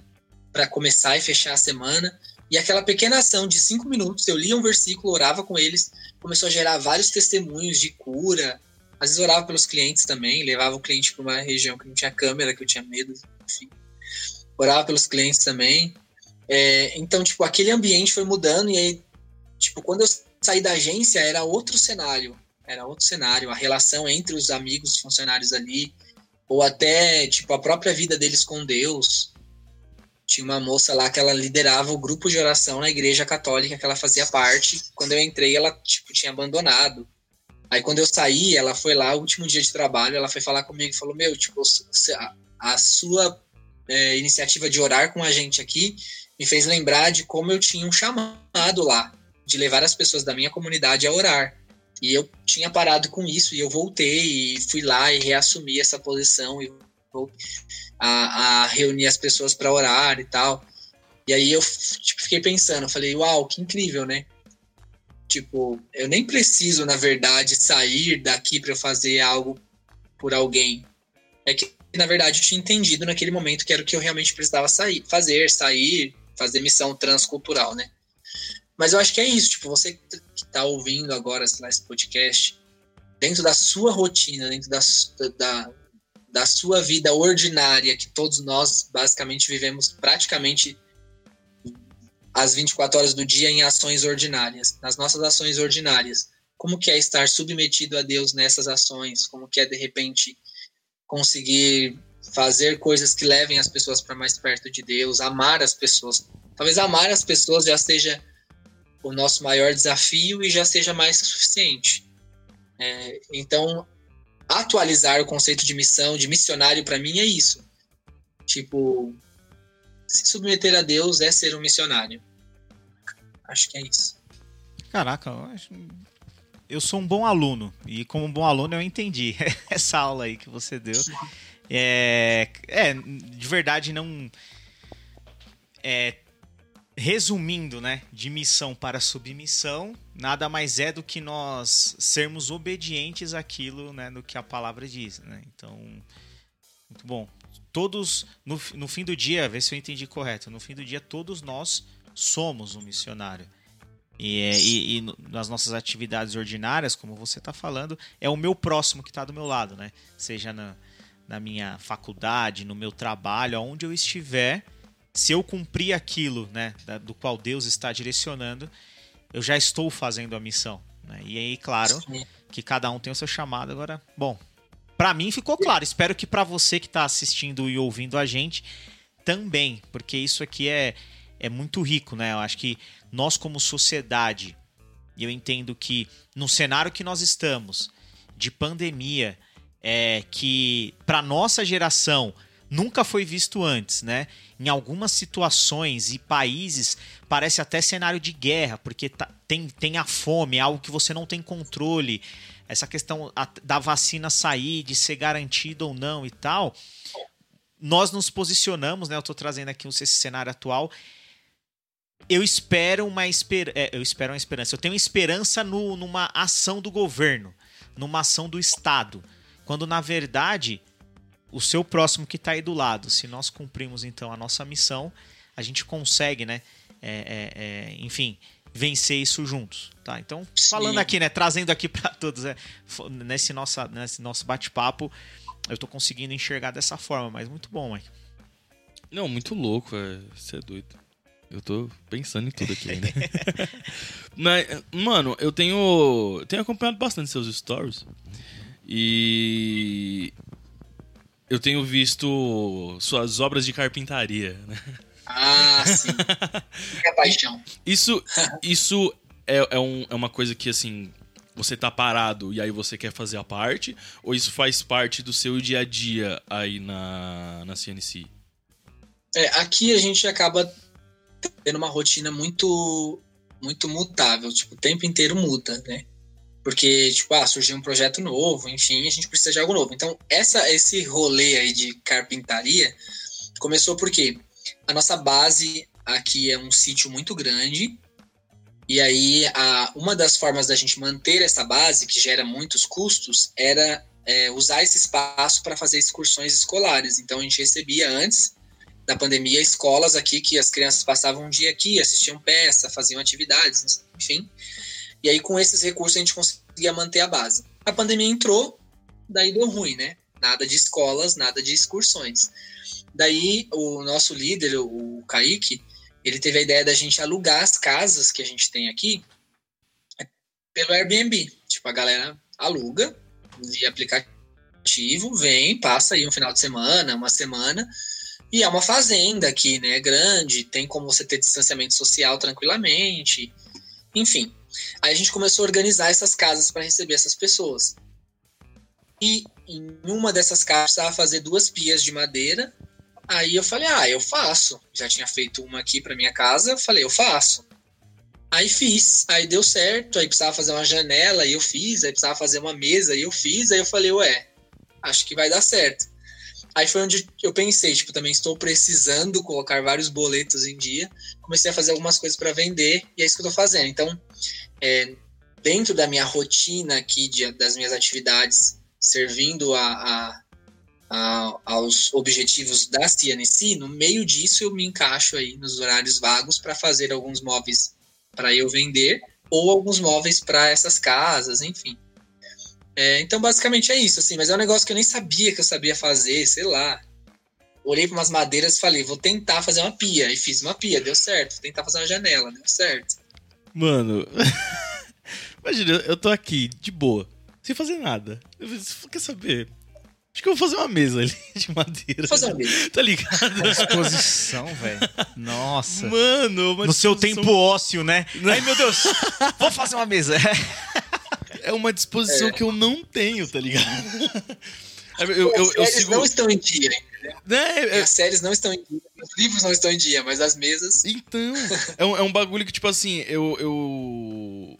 para começar e fechar a semana. E aquela pequena ação de cinco minutos, eu lia um versículo, orava com eles, começou a gerar vários testemunhos de cura. Às vezes orava pelos clientes também, levava o cliente para uma região que não tinha câmera, que eu tinha medo, enfim orava pelos clientes também. É, então, tipo, aquele ambiente foi mudando e aí, tipo, quando eu saí da agência era outro cenário, era outro cenário, a relação entre os amigos, os funcionários ali, ou até, tipo, a própria vida deles com Deus. Tinha uma moça lá que ela liderava o grupo de oração na igreja católica que ela fazia parte. Quando eu entrei, ela, tipo, tinha abandonado. Aí quando eu saí, ela foi lá, último dia de trabalho, ela foi falar comigo e falou, meu, tipo, a sua é, iniciativa de orar com a gente aqui me fez lembrar de como eu tinha um chamado lá. de levar as pessoas da minha comunidade a orar. E eu tinha parado com isso e eu voltei e fui lá e reassumi essa posição e a, a reunir as pessoas para orar e tal. E aí eu tipo, fiquei pensando, falei, uau, que incrível, né? Tipo, eu nem preciso, na verdade, sair daqui para fazer algo por alguém. É que, na verdade, eu tinha entendido naquele momento que era o que eu realmente precisava sair, fazer, sair, fazer missão transcultural, né? Mas eu acho que é isso, tipo, você que está ouvindo agora lá, esse podcast, dentro da sua rotina, dentro da, da, da sua vida ordinária, que todos nós basicamente vivemos praticamente as 24 horas do dia em ações ordinárias, nas nossas ações ordinárias. Como que é estar submetido a Deus nessas ações? Como que é de repente conseguir fazer coisas que levem as pessoas para mais perto de Deus, amar as pessoas. Talvez amar as pessoas já seja o nosso maior desafio e já seja mais que suficiente. É, então, atualizar o conceito de missão, de missionário, para mim é isso. Tipo, se submeter a Deus é ser um missionário. Acho que é isso. Caraca, acho... eu sou um bom aluno. E como um bom aluno eu entendi *laughs* essa aula aí que você deu. É, é de verdade não. É, resumindo, né, de missão para submissão, nada mais é do que nós sermos obedientes àquilo, né, do que a palavra diz, né? Então, muito bom. Todos, no, no fim do dia, vê se eu entendi correto, no fim do dia todos nós somos um missionário. E, é, e, e, nas nossas atividades ordinárias, como você está falando, é o meu próximo que está do meu lado, né? Seja na, na minha faculdade, no meu trabalho, aonde eu estiver, se eu cumprir aquilo, né, do qual Deus está direcionando, eu já estou fazendo a missão. Né? E aí, claro, que cada um tem o seu chamado. Agora, bom, para mim ficou claro. Espero que para você que está assistindo e ouvindo a gente também, porque isso aqui é, é muito rico, né? Eu acho que nós como sociedade, e eu entendo que no cenário que nós estamos, de pandemia, é, que para nossa geração nunca foi visto antes, né? Em algumas situações e países parece até cenário de guerra, porque tá, tem, tem a fome, é algo que você não tem controle. Essa questão da vacina sair, de ser garantida ou não e tal. Nós nos posicionamos, né? Eu estou trazendo aqui esse cenário atual. Eu espero uma esper... É, eu espero uma esperança. Eu tenho esperança no, numa ação do governo, numa ação do Estado. Quando na verdade o seu próximo que está aí do lado. Se nós cumprimos então a nossa missão, a gente consegue, né? É, é, é, enfim, vencer isso juntos, tá? Então, falando Sim. aqui, né? Trazendo aqui para todos, é, nesse, nossa, nesse nosso bate-papo, eu estou conseguindo enxergar dessa forma, mas muito bom, Mike. Não, muito louco, você é doido. Eu tô pensando em tudo aqui né? *laughs* *laughs* Mas, mano, eu tenho, tenho acompanhado bastante seus stories. E eu tenho visto suas obras de carpintaria, né? Ah, sim. Que *laughs* paixão. Isso, isso é, é, um, é uma coisa que, assim, você tá parado e aí você quer fazer a parte? Ou isso faz parte do seu dia a dia aí na, na CNC? É, aqui a gente acaba tendo uma rotina muito muito mutável, tipo, o tempo inteiro muda, né? porque, tipo, ah, surgiu um projeto novo, enfim, a gente precisa de algo novo. Então, essa, esse rolê aí de carpintaria começou porque a nossa base aqui é um sítio muito grande, e aí a, uma das formas da gente manter essa base, que gera muitos custos, era é, usar esse espaço para fazer excursões escolares. Então, a gente recebia antes da pandemia escolas aqui que as crianças passavam um dia aqui, assistiam peça, faziam atividades, enfim. E aí, com esses recursos, a gente conseguia manter a base. A pandemia entrou, daí deu ruim, né? Nada de escolas, nada de excursões. Daí, o nosso líder, o Kaique, ele teve a ideia da gente alugar as casas que a gente tem aqui pelo Airbnb. Tipo, a galera aluga via aplicativo, vem, passa aí um final de semana, uma semana, e é uma fazenda aqui, né? Grande, tem como você ter distanciamento social tranquilamente. Enfim, Aí a gente começou a organizar essas casas para receber essas pessoas. E em uma dessas casas precisava fazer duas pias de madeira. Aí eu falei, ah, eu faço. Já tinha feito uma aqui para minha casa, eu falei, eu faço. Aí fiz, aí deu certo, aí precisava fazer uma janela, aí eu fiz, aí precisava fazer uma mesa, aí eu fiz, aí eu falei, ué, acho que vai dar certo. Aí foi onde eu pensei, tipo, também estou precisando colocar vários boletos em dia. Comecei a fazer algumas coisas para vender e é isso que eu tô fazendo. Então, é, dentro da minha rotina aqui, de, das minhas atividades, servindo a, a, a, aos objetivos da CNC, no meio disso eu me encaixo aí nos horários vagos para fazer alguns móveis para eu vender ou alguns móveis para essas casas, enfim. É, então, basicamente é isso, assim, mas é um negócio que eu nem sabia que eu sabia fazer, sei lá. Olhei para umas madeiras e falei, vou tentar fazer uma pia. E fiz uma pia, deu certo. Vou tentar fazer uma janela, deu certo. Mano, *laughs* imagina, eu tô aqui, de boa, sem fazer nada. Eu quer saber? Acho que eu vou fazer uma mesa ali *laughs* de madeira. Vou fazer uma mesa. *laughs* Tá ligado? Exposição, velho. Nossa. Mano, No seu tempo ósseo, né? Ai, meu Deus, vou fazer uma mesa. É uma disposição É. que eu não tenho, tá ligado? *laughs* Eu, eu, as eu, eu séries sigo. não estão em dia, entendeu? Né, é- As séries não estão em dia, os livros não estão em dia, mas as mesas. Então, é um, é um bagulho que, tipo assim, eu. Eu,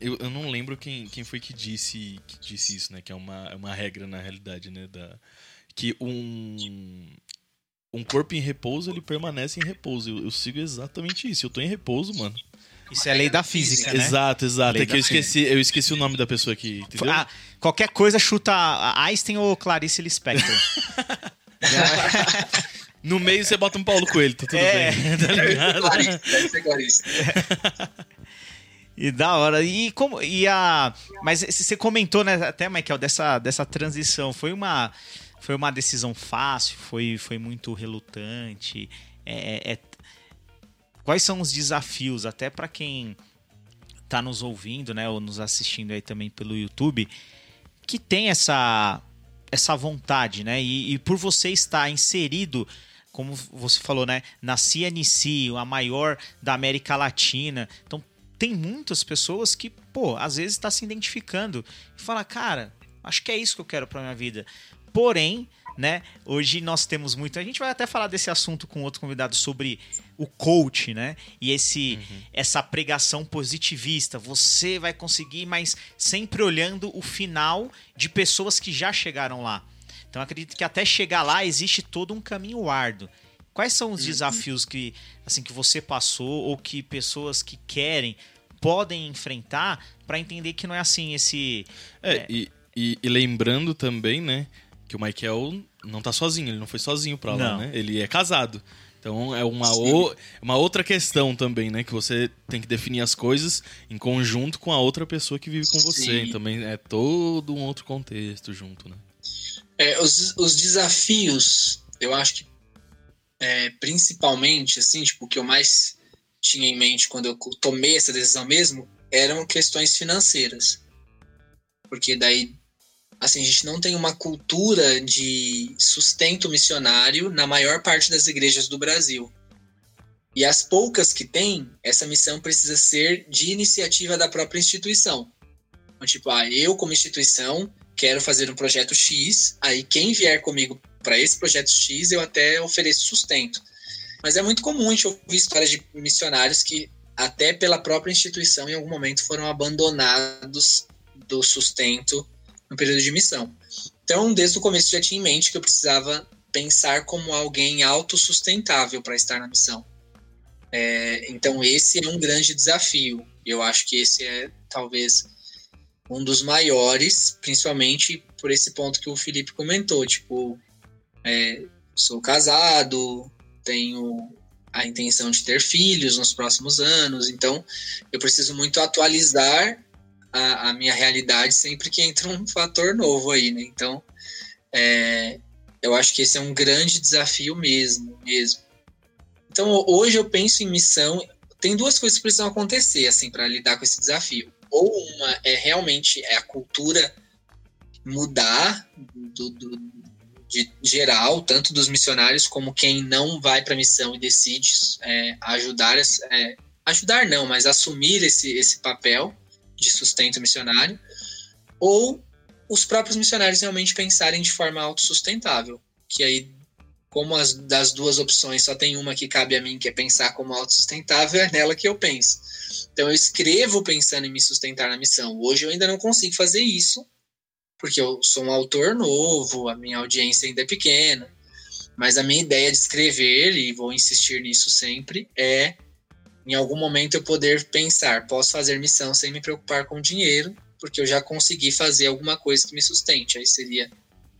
eu, eu não lembro quem, quem foi que disse, que disse isso, né? Que é uma, é uma regra na realidade, né? Da, que um. Um corpo em repouso, ele permanece em repouso. Eu, eu sigo exatamente isso. Eu tô em repouso, mano. Isso é lei da física, né? Exato, exato. Lei É que eu esqueci, eu esqueci o nome da pessoa aqui, entendeu? Ah, qualquer coisa chuta Einstein ou Clarice Lispector. *laughs* No meio você bota um Paulo Coelho, tá tudo É. bem. *laughs* Tá ligado? Clarice, deve ser Clarice. E da hora. E como e a mas você comentou né, até Michael dessa dessa transição, foi uma foi uma decisão fácil, foi foi muito relutante. É, é- quais são os desafios até para quem tá nos ouvindo, né, ou nos assistindo aí também pelo YouTube, que tem essa essa vontade, né? E, e por você estar inserido, como você falou, né, na CNC, a maior da América Latina, então tem muitas pessoas que, pô, às vezes está se identificando e fala, cara, acho que é isso que eu quero para minha vida. Porém, né, hoje nós temos muito. A gente vai até falar desse assunto com outro convidado sobre o coach, né? E esse essa pregação positivista. Você vai conseguir, mas sempre olhando o final de pessoas que já chegaram lá. Então acredito que até chegar lá existe todo um caminho árduo. Quais são os desafios que assim que você passou ou que pessoas que querem podem enfrentar para entender que não é assim esse É, E, e- e lembrando também, né, que o Michael não tá sozinho, ele não foi sozinho pra lá, Não. né? Ele é casado. Então é uma, o- uma outra questão também, né? Que você tem que definir as coisas em conjunto com a outra pessoa que vive com você. Sim. Também é todo um outro contexto junto, né? É, os, os desafios, eu acho que é, principalmente, assim, tipo, o que eu mais tinha em mente quando eu tomei essa decisão mesmo eram questões financeiras. Porque daí, assim, a gente não tem uma cultura de sustento missionário na maior parte das igrejas do Brasil. E as poucas que tem, essa missão precisa ser de iniciativa da própria instituição. Então, tipo, ah, eu como instituição quero fazer um projeto X, aí quem vier comigo para esse projeto X, eu até ofereço sustento. Mas é muito comum a gente ouvir histórias de missionários que, até pela própria instituição, em algum momento foram abandonados do sustento no período de missão. Então, desde o começo, já tinha em mente que eu precisava pensar como alguém autossustentável para estar na missão. É, então, esse é um grande desafio. Eu acho que esse é, talvez, um dos maiores, principalmente por esse ponto que o Felipe comentou, tipo, é, sou casado, tenho a intenção de ter filhos nos próximos anos, então eu preciso muito atualizar a, a minha realidade sempre que entra um fator novo aí, né? Então, é, eu acho que esse é um grande desafio mesmo, mesmo. Então, hoje eu penso em missão, tem duas coisas que precisam acontecer, assim, para lidar com esse desafio ou uma é realmente é a cultura mudar do, do, de geral, tanto dos missionários como quem não vai para a missão e decide é, ajudar, é, ajudar não, mas assumir esse, esse papel de sustento missionário, ou os próprios missionários realmente pensarem de forma autossustentável, que aí como as das duas opções só tem uma que cabe a mim, que é pensar como autossustentável, é nela que eu penso. Então eu escrevo pensando em me sustentar na missão. Hoje eu ainda não consigo fazer isso, porque eu sou um autor novo, a minha audiência ainda é pequena. Mas a minha ideia de escrever, e vou insistir nisso sempre, é em algum momento eu poder pensar, posso fazer missão sem me preocupar com dinheiro, porque eu já consegui fazer alguma coisa que me sustente. Aí seria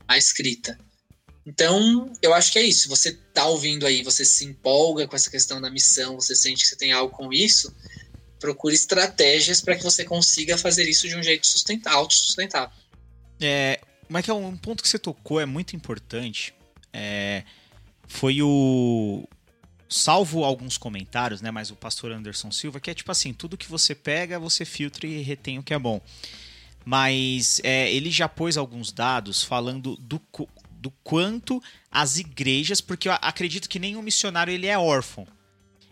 a escrita. Então, eu acho que é isso. Você tá ouvindo aí, você se empolga com essa questão da missão, você sente que você tem algo com isso, procure estratégias para que você consiga fazer isso de um jeito sustentável, autossustentável. É, é um ponto que você tocou é muito importante. É, foi o salvo alguns comentários, né, mas o pastor Anderson Silva, que é tipo assim, tudo que você pega, você filtra e retém o que é bom. Mas é, ele já pôs alguns dados falando do, do quanto as igrejas, porque eu acredito que nenhum missionário ele é órfão.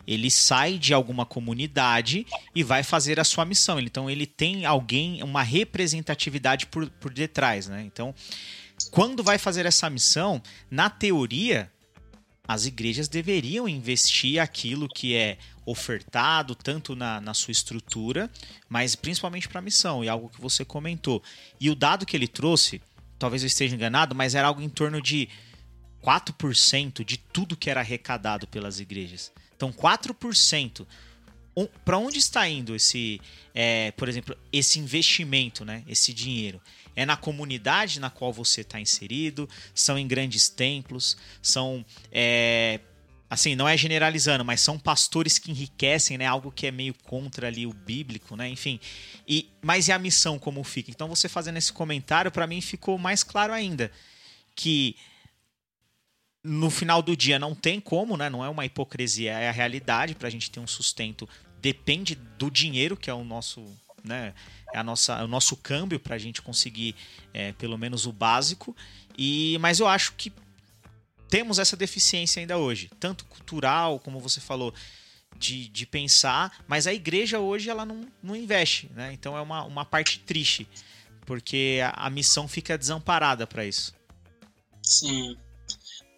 Ele sai de alguma comunidade e vai fazer a sua missão. Então ele tem alguém, uma representatividade por, por detrás, né? Então, quando vai fazer essa missão, na teoria, as igrejas deveriam investir aquilo que é ofertado, tanto na, na sua estrutura, mas principalmente para a missão, e algo que você comentou. E o dado que ele trouxe talvez eu esteja enganado, mas era algo em torno de 4% de tudo que era arrecadado pelas igrejas. Então, 4%. Para onde está indo esse, é, por exemplo, esse investimento, né? esse dinheiro? É na comunidade na qual você está inserido? São em grandes templos? São é, assim, não é generalizando, mas são pastores que enriquecem, né? Algo que é meio contra ali o bíblico, né? Enfim. E mas e a missão como fica? Então você fazendo esse comentário para mim ficou mais claro ainda que no final do dia não tem como, né? Não é uma hipocrisia, é a realidade para a gente ter um sustento depende do dinheiro que é o nosso, né? É a nossa, é o nosso câmbio para a gente conseguir é, pelo menos o básico. E mas eu acho que temos essa deficiência ainda hoje, tanto cultural, como você falou, de, de pensar, mas a igreja hoje ela não, não investe, né? Então é uma, uma parte triste, porque a, a missão fica desamparada para isso. Sim,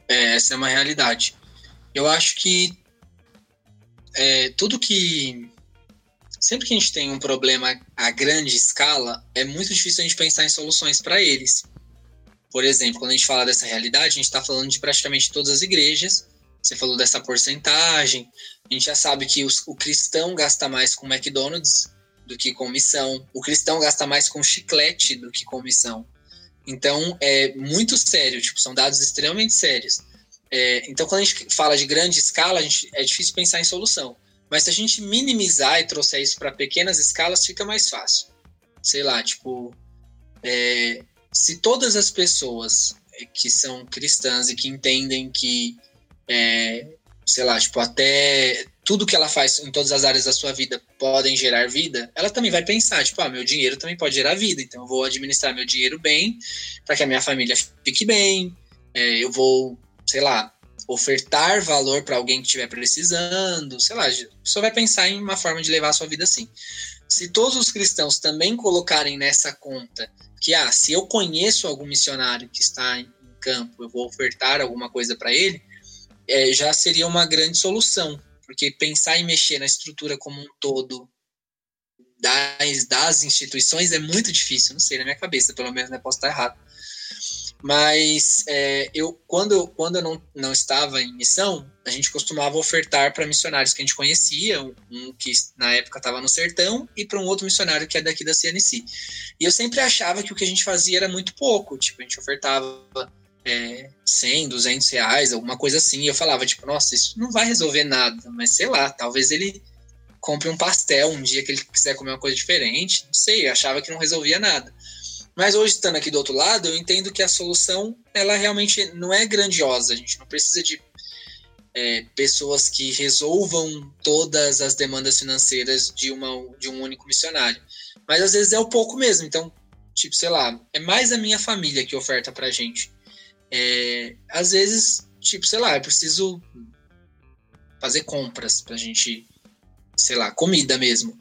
é, essa é uma realidade. Eu acho que é, tudo que. Sempre que a gente tem um problema a grande escala, é muito difícil a gente pensar em soluções para eles. Por exemplo, quando a gente fala dessa realidade, a gente está falando de praticamente todas as igrejas. Você falou dessa porcentagem. A gente já sabe que os, o cristão gasta mais com McDonald's do que com missão. O cristão gasta mais com chiclete do que com missão. Então, é muito sério. Tipo, são dados extremamente sérios. É, então, quando a gente fala de grande escala, gente, é difícil pensar em solução. Mas se a gente minimizar e trouxer isso para pequenas escalas, fica mais fácil. Sei lá, tipo, é, se todas as pessoas que são cristãs e que entendem que, é, sei lá, tipo, até tudo que ela faz em todas as áreas da sua vida podem gerar vida, ela também vai pensar, tipo, ah, meu dinheiro também pode gerar vida, então eu vou administrar meu dinheiro bem para que a minha família fique bem, é, eu vou, sei lá, ofertar valor para alguém que estiver precisando, sei lá, a pessoa vai pensar em uma forma de levar a sua vida assim. Se todos os cristãos também colocarem nessa conta que ah, se eu conheço algum missionário que está em campo, eu vou ofertar alguma coisa para ele, é, já seria uma grande solução, porque pensar em mexer na estrutura como um todo das, das instituições é muito difícil, não sei, na minha cabeça, pelo menos, né, posso estar errado. Mas é, eu, quando, quando eu não, não estava em missão, a gente costumava ofertar para missionários que a gente conhecia, um que na época estava no sertão, e para um outro missionário que é daqui da CNC. E eu sempre achava que o que a gente fazia era muito pouco, tipo, a gente ofertava é, 100, 200 reais, alguma coisa assim, e eu falava, tipo, nossa, isso não vai resolver nada, mas sei lá, talvez ele compre um pastel um dia que ele quiser comer uma coisa diferente, não sei, eu achava que não resolvia nada. Mas hoje, estando aqui do outro lado, eu entendo que a solução, ela realmente não é grandiosa. A gente não precisa de é, pessoas que resolvam todas as demandas financeiras de, uma, de um único missionário. Mas às vezes é o pouco mesmo. Então, tipo, sei lá, é mais a minha família que oferta pra gente. É, às vezes, tipo, sei lá, eu preciso fazer compras pra gente, sei lá, comida mesmo.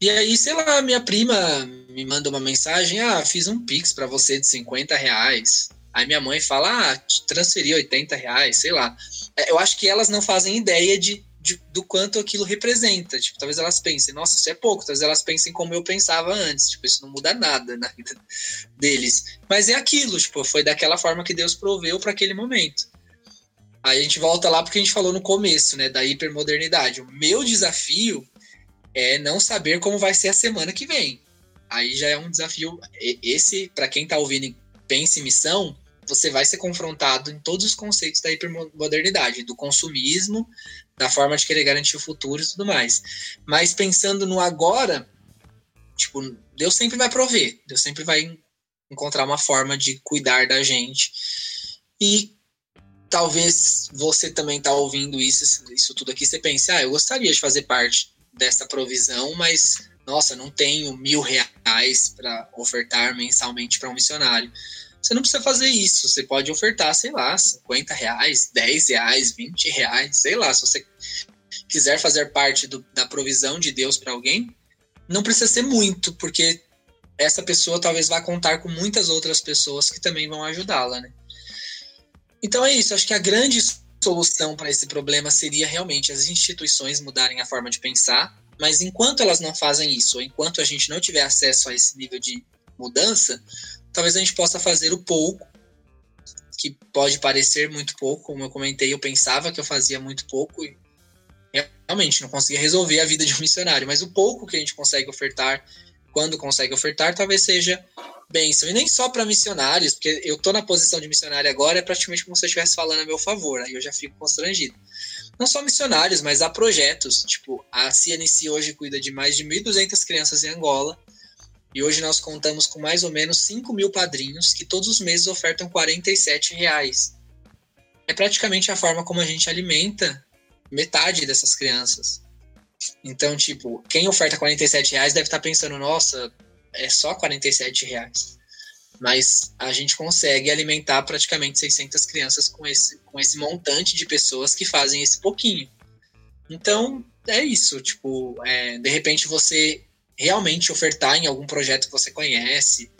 E aí, sei lá, minha prima me manda uma mensagem: ah, fiz um pix para você de 50 reais. Aí minha mãe fala, ah, transferir 80 reais, sei lá. É, eu acho que elas não fazem ideia de, de, do quanto aquilo representa. Tipo, talvez elas pensem, nossa, isso é pouco. Talvez elas pensem como eu pensava antes. Tipo, isso não muda nada na vida deles. Mas é aquilo, tipo, foi daquela forma que Deus proveu para aquele momento. Aí a gente volta lá porque a gente falou no começo, né, da hipermodernidade. O meu desafio é não saber como vai ser a semana que vem. Aí já é um desafio. Esse, para quem tá ouvindo pensa em missão, você vai ser confrontado em todos os conceitos da hipermodernidade, do consumismo, da forma de querer garantir o futuro e tudo mais. Mas pensando no agora, tipo, Deus sempre vai prover, Deus sempre vai encontrar uma forma de cuidar da gente. E talvez você também tá ouvindo isso, isso tudo aqui, você pense, ah, eu gostaria de fazer parte dessa provisão, mas nossa, não tenho mil reais para ofertar mensalmente para um missionário. Você não precisa fazer isso. Você pode ofertar, sei lá, 50 reais, 10 reais, 20 reais, sei lá. Se você quiser fazer parte do, da provisão de Deus para alguém, não precisa ser muito, porque essa pessoa talvez vá contar com muitas outras pessoas que também vão ajudá-la, né? Então é isso. Acho que a grande solução para esse problema seria realmente as instituições mudarem a forma de pensar mas enquanto elas não fazem isso, enquanto a gente não tiver acesso a esse nível de mudança, talvez a gente possa fazer o pouco, que pode parecer muito pouco, como eu comentei, eu pensava que eu fazia muito pouco e realmente não conseguia resolver a vida de um missionário, mas o pouco que a gente consegue ofertar, quando consegue ofertar, talvez seja bênção. E nem só para missionários, porque eu tô na posição de missionário agora, é praticamente como se eu estivesse falando a meu favor, aí eu já fico constrangido não só missionários, mas há projetos. Tipo, a CNC hoje cuida de mais de 1.200 crianças em Angola. E hoje nós contamos com mais ou menos 5 mil padrinhos que todos os meses ofertam 47 reais. É praticamente a forma como a gente alimenta metade dessas crianças. Então, tipo, quem oferta 47 reais deve estar pensando, nossa, é só 47 reais mas a gente consegue alimentar praticamente 600 crianças com esse, com esse montante de pessoas que fazem esse pouquinho. Então, é isso. Tipo, é, de repente você realmente ofertar em algum projeto que você conhece,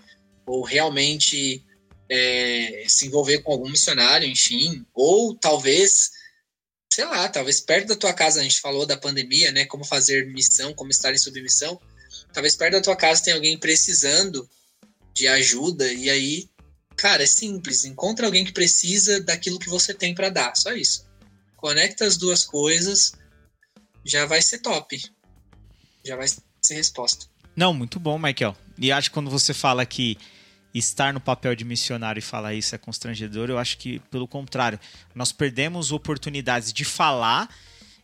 ou realmente é, se envolver com algum missionário, enfim, ou talvez, sei lá, talvez perto da tua casa, a gente falou da pandemia, né? Como fazer missão, como estar em submissão. Talvez perto da tua casa tenha alguém precisando de ajuda, e aí, cara, é simples. Encontra alguém que precisa daquilo que você tem para dar, só isso. Conecta as duas coisas, já vai ser top. Já vai ser resposta. Não, muito bom, Michael. E acho que quando você fala que estar no papel de missionário e falar isso é constrangedor, eu acho que, pelo contrário, nós perdemos oportunidades de falar.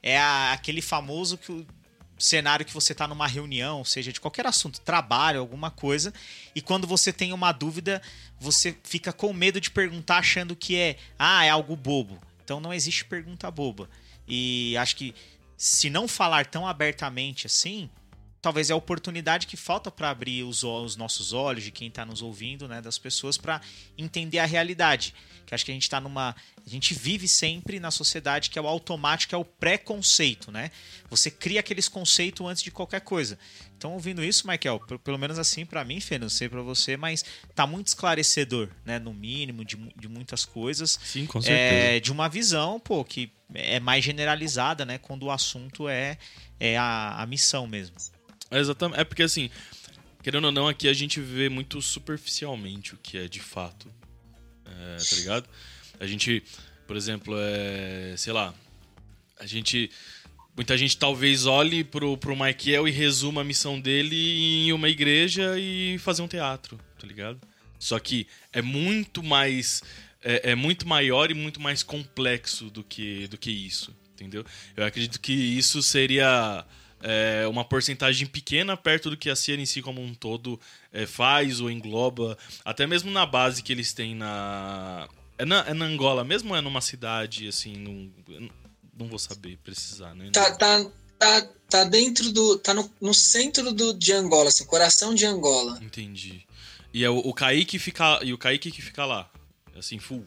É a, aquele famoso que cenário que você está numa reunião, seja de qualquer assunto, trabalho, alguma coisa, e quando você tem uma dúvida, você fica com medo de perguntar achando que é, ah, é algo bobo. Então não existe pergunta boba. E acho que se não falar tão abertamente assim, talvez é a oportunidade que falta para abrir os, os, nossos olhos de quem está nos ouvindo, né, das pessoas para entender a realidade. Que acho que a gente está numa, a gente vive sempre na sociedade que é o automático, é o preconceito, né? Você cria aqueles conceitos antes de qualquer coisa. Então, ouvindo isso, Michael, pelo menos assim para mim, Fê, não sei para você, mas tá muito esclarecedor, né? No mínimo de, de muitas coisas. Sim, com certeza. É, de uma visão, pô, que é mais generalizada, né? Quando o assunto é, é a, a missão mesmo. É exatamente. É porque assim, querendo ou não, aqui a gente vê muito superficialmente o que é de fato. É, tá ligado? A gente, por exemplo, é, sei lá, a gente muita gente talvez olhe pro, pro Michael e resuma a missão dele em uma igreja e fazer um teatro, tá ligado? Só que é muito mais é, é, muito maior e muito mais complexo do que do que isso, entendeu? Eu acredito que isso seria é, uma porcentagem pequena perto do que a CNC como um todo é, faz ou engloba, até mesmo na base que eles têm na. É na, é na Angola mesmo ou é numa cidade assim? Num, não vou saber precisar, né? Tá, tá, tá, tá dentro do. tá no, no centro do, de Angola, assim, coração de Angola. Entendi. E é o, o Kaique fica. E o Kaique que fica lá. Assim, full.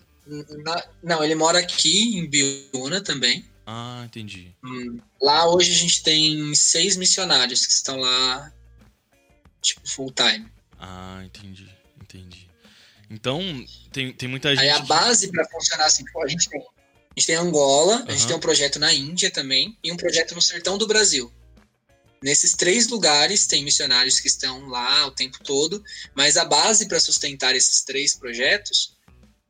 Na, não, ele mora aqui em Biúna também. Ah, entendi. Hum, lá hoje a gente tem seis missionários que estão lá, tipo, full time. Ah, entendi, entendi. Então, tem, tem muita gente. Aí a base para funcionar assim, a gente tem, a gente tem Angola, uhum. a gente tem um projeto na Índia também, e um projeto no sertão do Brasil. Nesses três lugares tem missionários que estão lá o tempo todo, mas a base para sustentar esses três projetos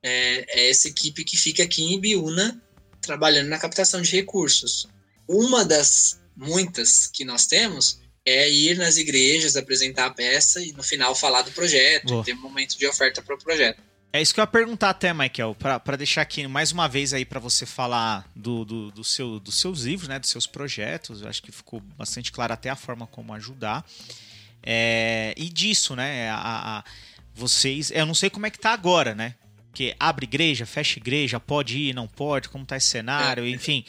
é, é, essa equipe que fica aqui em Ibiúna trabalhando na captação de recursos. Uma das muitas que nós temos é ir nas igrejas, apresentar a peça e no final falar do projeto, ter um momento de oferta para o projeto. É isso que eu ia perguntar até, Michael, para deixar aqui mais uma vez aí para você falar do, do, do, seu, dos seus livros, né, dos seus projetos. Eu acho que ficou bastante claro até a forma como ajudar. É, e disso, né, a, a, vocês, eu não sei como é que tá agora, né? Que abre igreja, fecha igreja, pode ir, não pode, como tá esse cenário, é. enfim.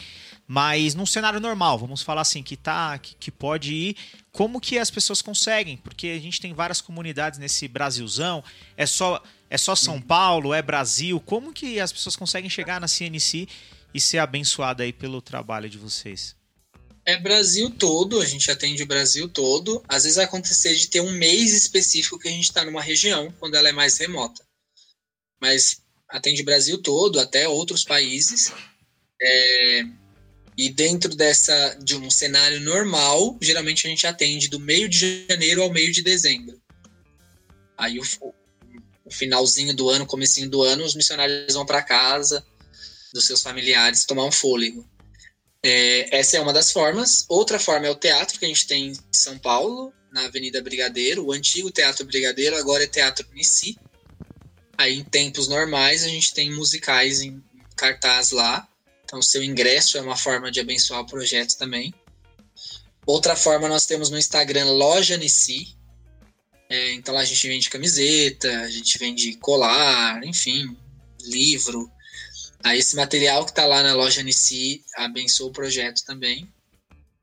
Mas num cenário normal, vamos falar assim, que tá, que, que pode ir, como que as pessoas conseguem? Porque a gente tem várias comunidades nesse Brasilzão, é só é só São Paulo, é Brasil, como que as pessoas conseguem chegar na CNC e ser abençoada aí pelo trabalho de vocês? É Brasil todo, a gente atende o Brasil todo. Às vezes vai acontecer de ter um mês específico que a gente está numa região, quando ela é mais remota. Mas atende Brasil todo, até outros países. É, e dentro dessa de um cenário normal, geralmente a gente atende do meio de janeiro ao meio de dezembro. Aí o, o finalzinho do ano, comecinho do ano, os missionários vão para casa dos seus familiares tomar um fôlego. É, essa é uma das formas. Outra forma é o teatro que a gente tem em São Paulo, na Avenida Brigadeiro, o antigo Teatro Brigadeiro, agora é Teatro Nici. Aí em tempos normais a gente tem musicais em cartaz lá. Então, seu ingresso é uma forma de abençoar o projeto também. Outra forma, nós temos no Instagram Loja Nissi. É, então, lá a gente vende camiseta, a gente vende colar, enfim, livro. Aí, esse material que está lá na Loja Nissi abençoa o projeto também.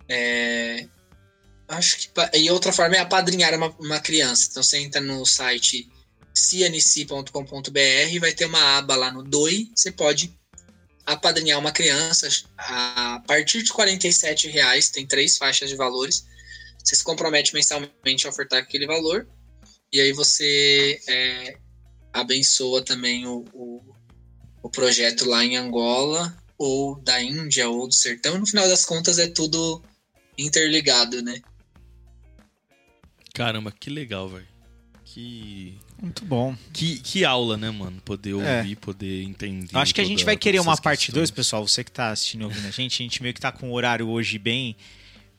É, acho que. E outra forma é apadrinhar uma, uma criança. Então, você entra no site cianici.com.br e vai ter uma aba lá no DOI. Você pode apadrinhar uma criança a partir de R$ reais, tem três faixas de valores. Você se compromete mensalmente a ofertar aquele valor e aí você é, abençoa também o, o, o, projeto lá em Angola ou da Índia ou do sertão. No final das contas é tudo interligado, né? Caramba, que legal, velho. Que muito bom. Que, que aula, né, mano? Poder é. ouvir, é. poder entender. Acho que a gente vai querer uma parte 2, pessoal. Você que tá assistindo e ouvindo a gente, a gente meio que tá com o horário hoje bem,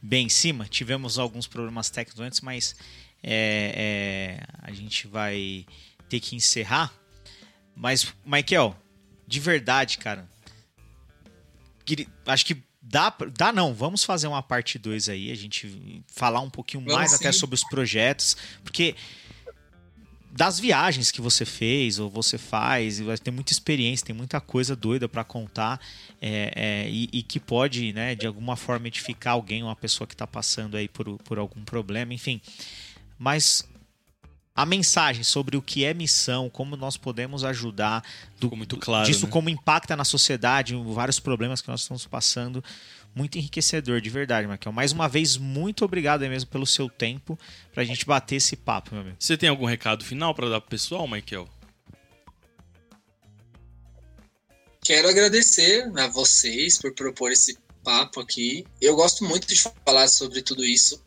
bem em cima. Tivemos alguns problemas técnicos antes, mas é, é, a gente vai ter que encerrar. Mas, Michael, de verdade, cara. Acho que dá, dá não. Vamos fazer uma parte 2 aí. A gente falar um pouquinho Vamos mais sim. até sobre os projetos. Porque das viagens que você fez ou você faz, vai ter muita experiência, tem muita coisa doida para contar é, é, e, e, que pode, né, de alguma forma edificar alguém, uma pessoa que está passando aí por, por algum problema, enfim. Mas a mensagem sobre o que é missão, como nós podemos ajudar, do, muito claro, disso né? como impacta na sociedade, vários problemas que nós estamos passando, muito enriquecedor, de verdade, Markel. Mais uma vez, muito obrigado mesmo pelo seu tempo pra gente bater esse papo, meu amigo. Você tem algum recado final para dar pro pessoal, Michael? Quero agradecer a vocês por propor esse papo aqui. Eu gosto muito de falar sobre tudo isso.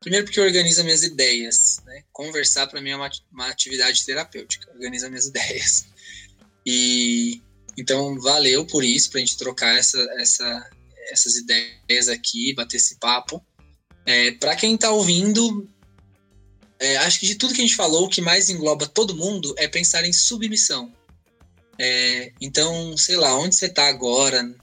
Primeiro porque organiza minhas ideias, né? Conversar para mim é uma, uma atividade terapêutica, organiza minhas *laughs* ideias. E então valeu por isso, para a gente trocar essa, essa, essas ideias aqui, bater esse papo. É, para quem está ouvindo, é, acho que de tudo que a gente falou, o que mais engloba todo mundo é pensar em submissão. É, então, sei lá, onde você está agora,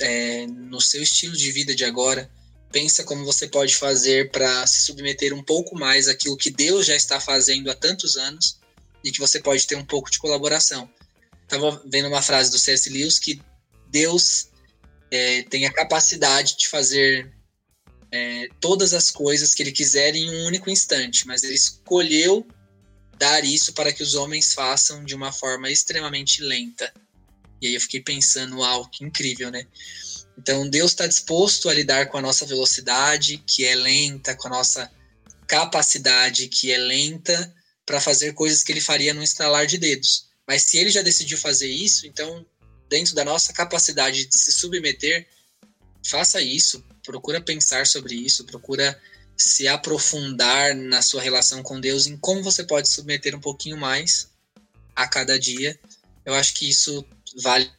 é, no seu estilo de vida de agora, pensa como você pode fazer para se submeter um pouco mais àquilo que Deus já está fazendo há tantos anos e que você pode ter um pouco de colaboração. Estava vendo uma frase do C.S. Lewis que Deus é, tem a capacidade de fazer é, todas as coisas que ele quiser em um único instante, mas ele escolheu dar isso para que os homens façam de uma forma extremamente lenta. E aí eu fiquei pensando, uau, que incrível, né? Então Deus está disposto a lidar com a nossa velocidade, que é lenta, com a nossa capacidade, que é lenta, para fazer coisas que ele faria no instalar de dedos. Mas se ele já decidiu fazer isso, então, dentro da nossa capacidade de se submeter, faça isso, procura pensar sobre isso, procura se aprofundar na sua relação com Deus, em como você pode submeter um pouquinho mais a cada dia. Eu acho que isso vale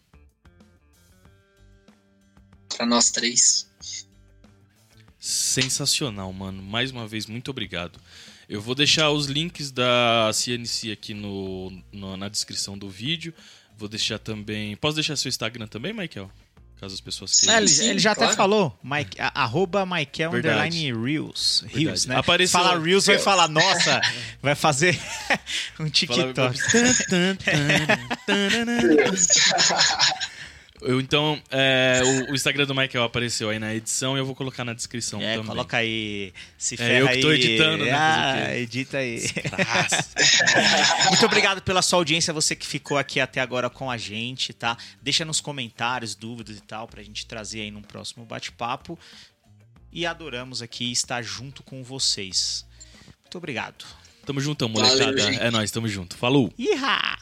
para nós três. Sensacional, mano. Mais uma vez, muito obrigado. Eu vou deixar os links da CNC aqui no, no, na descrição do vídeo. Vou deixar também. Posso deixar seu Instagram também, Michael? Caso as pessoas queiram. É, ele, sim, ele já claro. até falou, Mike, a- arroba Michael underline Reels. Reels, né? Apareceu- Fala Reels, vai falar, nossa, vai fazer um Fala- TikTok. Eu, então, é, o, o Instagram do Michael apareceu aí na edição e eu vou colocar na descrição É, também. coloca aí, se É, ferra eu que tô aí. editando, né, Ah, edita aí. *laughs* Muito obrigado pela sua audiência, você que ficou aqui até agora com a gente, tá? Deixa nos comentários dúvidas e tal pra gente trazer aí num próximo bate-papo. E adoramos aqui estar junto com vocês. Muito obrigado. Tamo juntão, Valeu, molecada. gente. é nóis, tamo junto. Falou! Iha!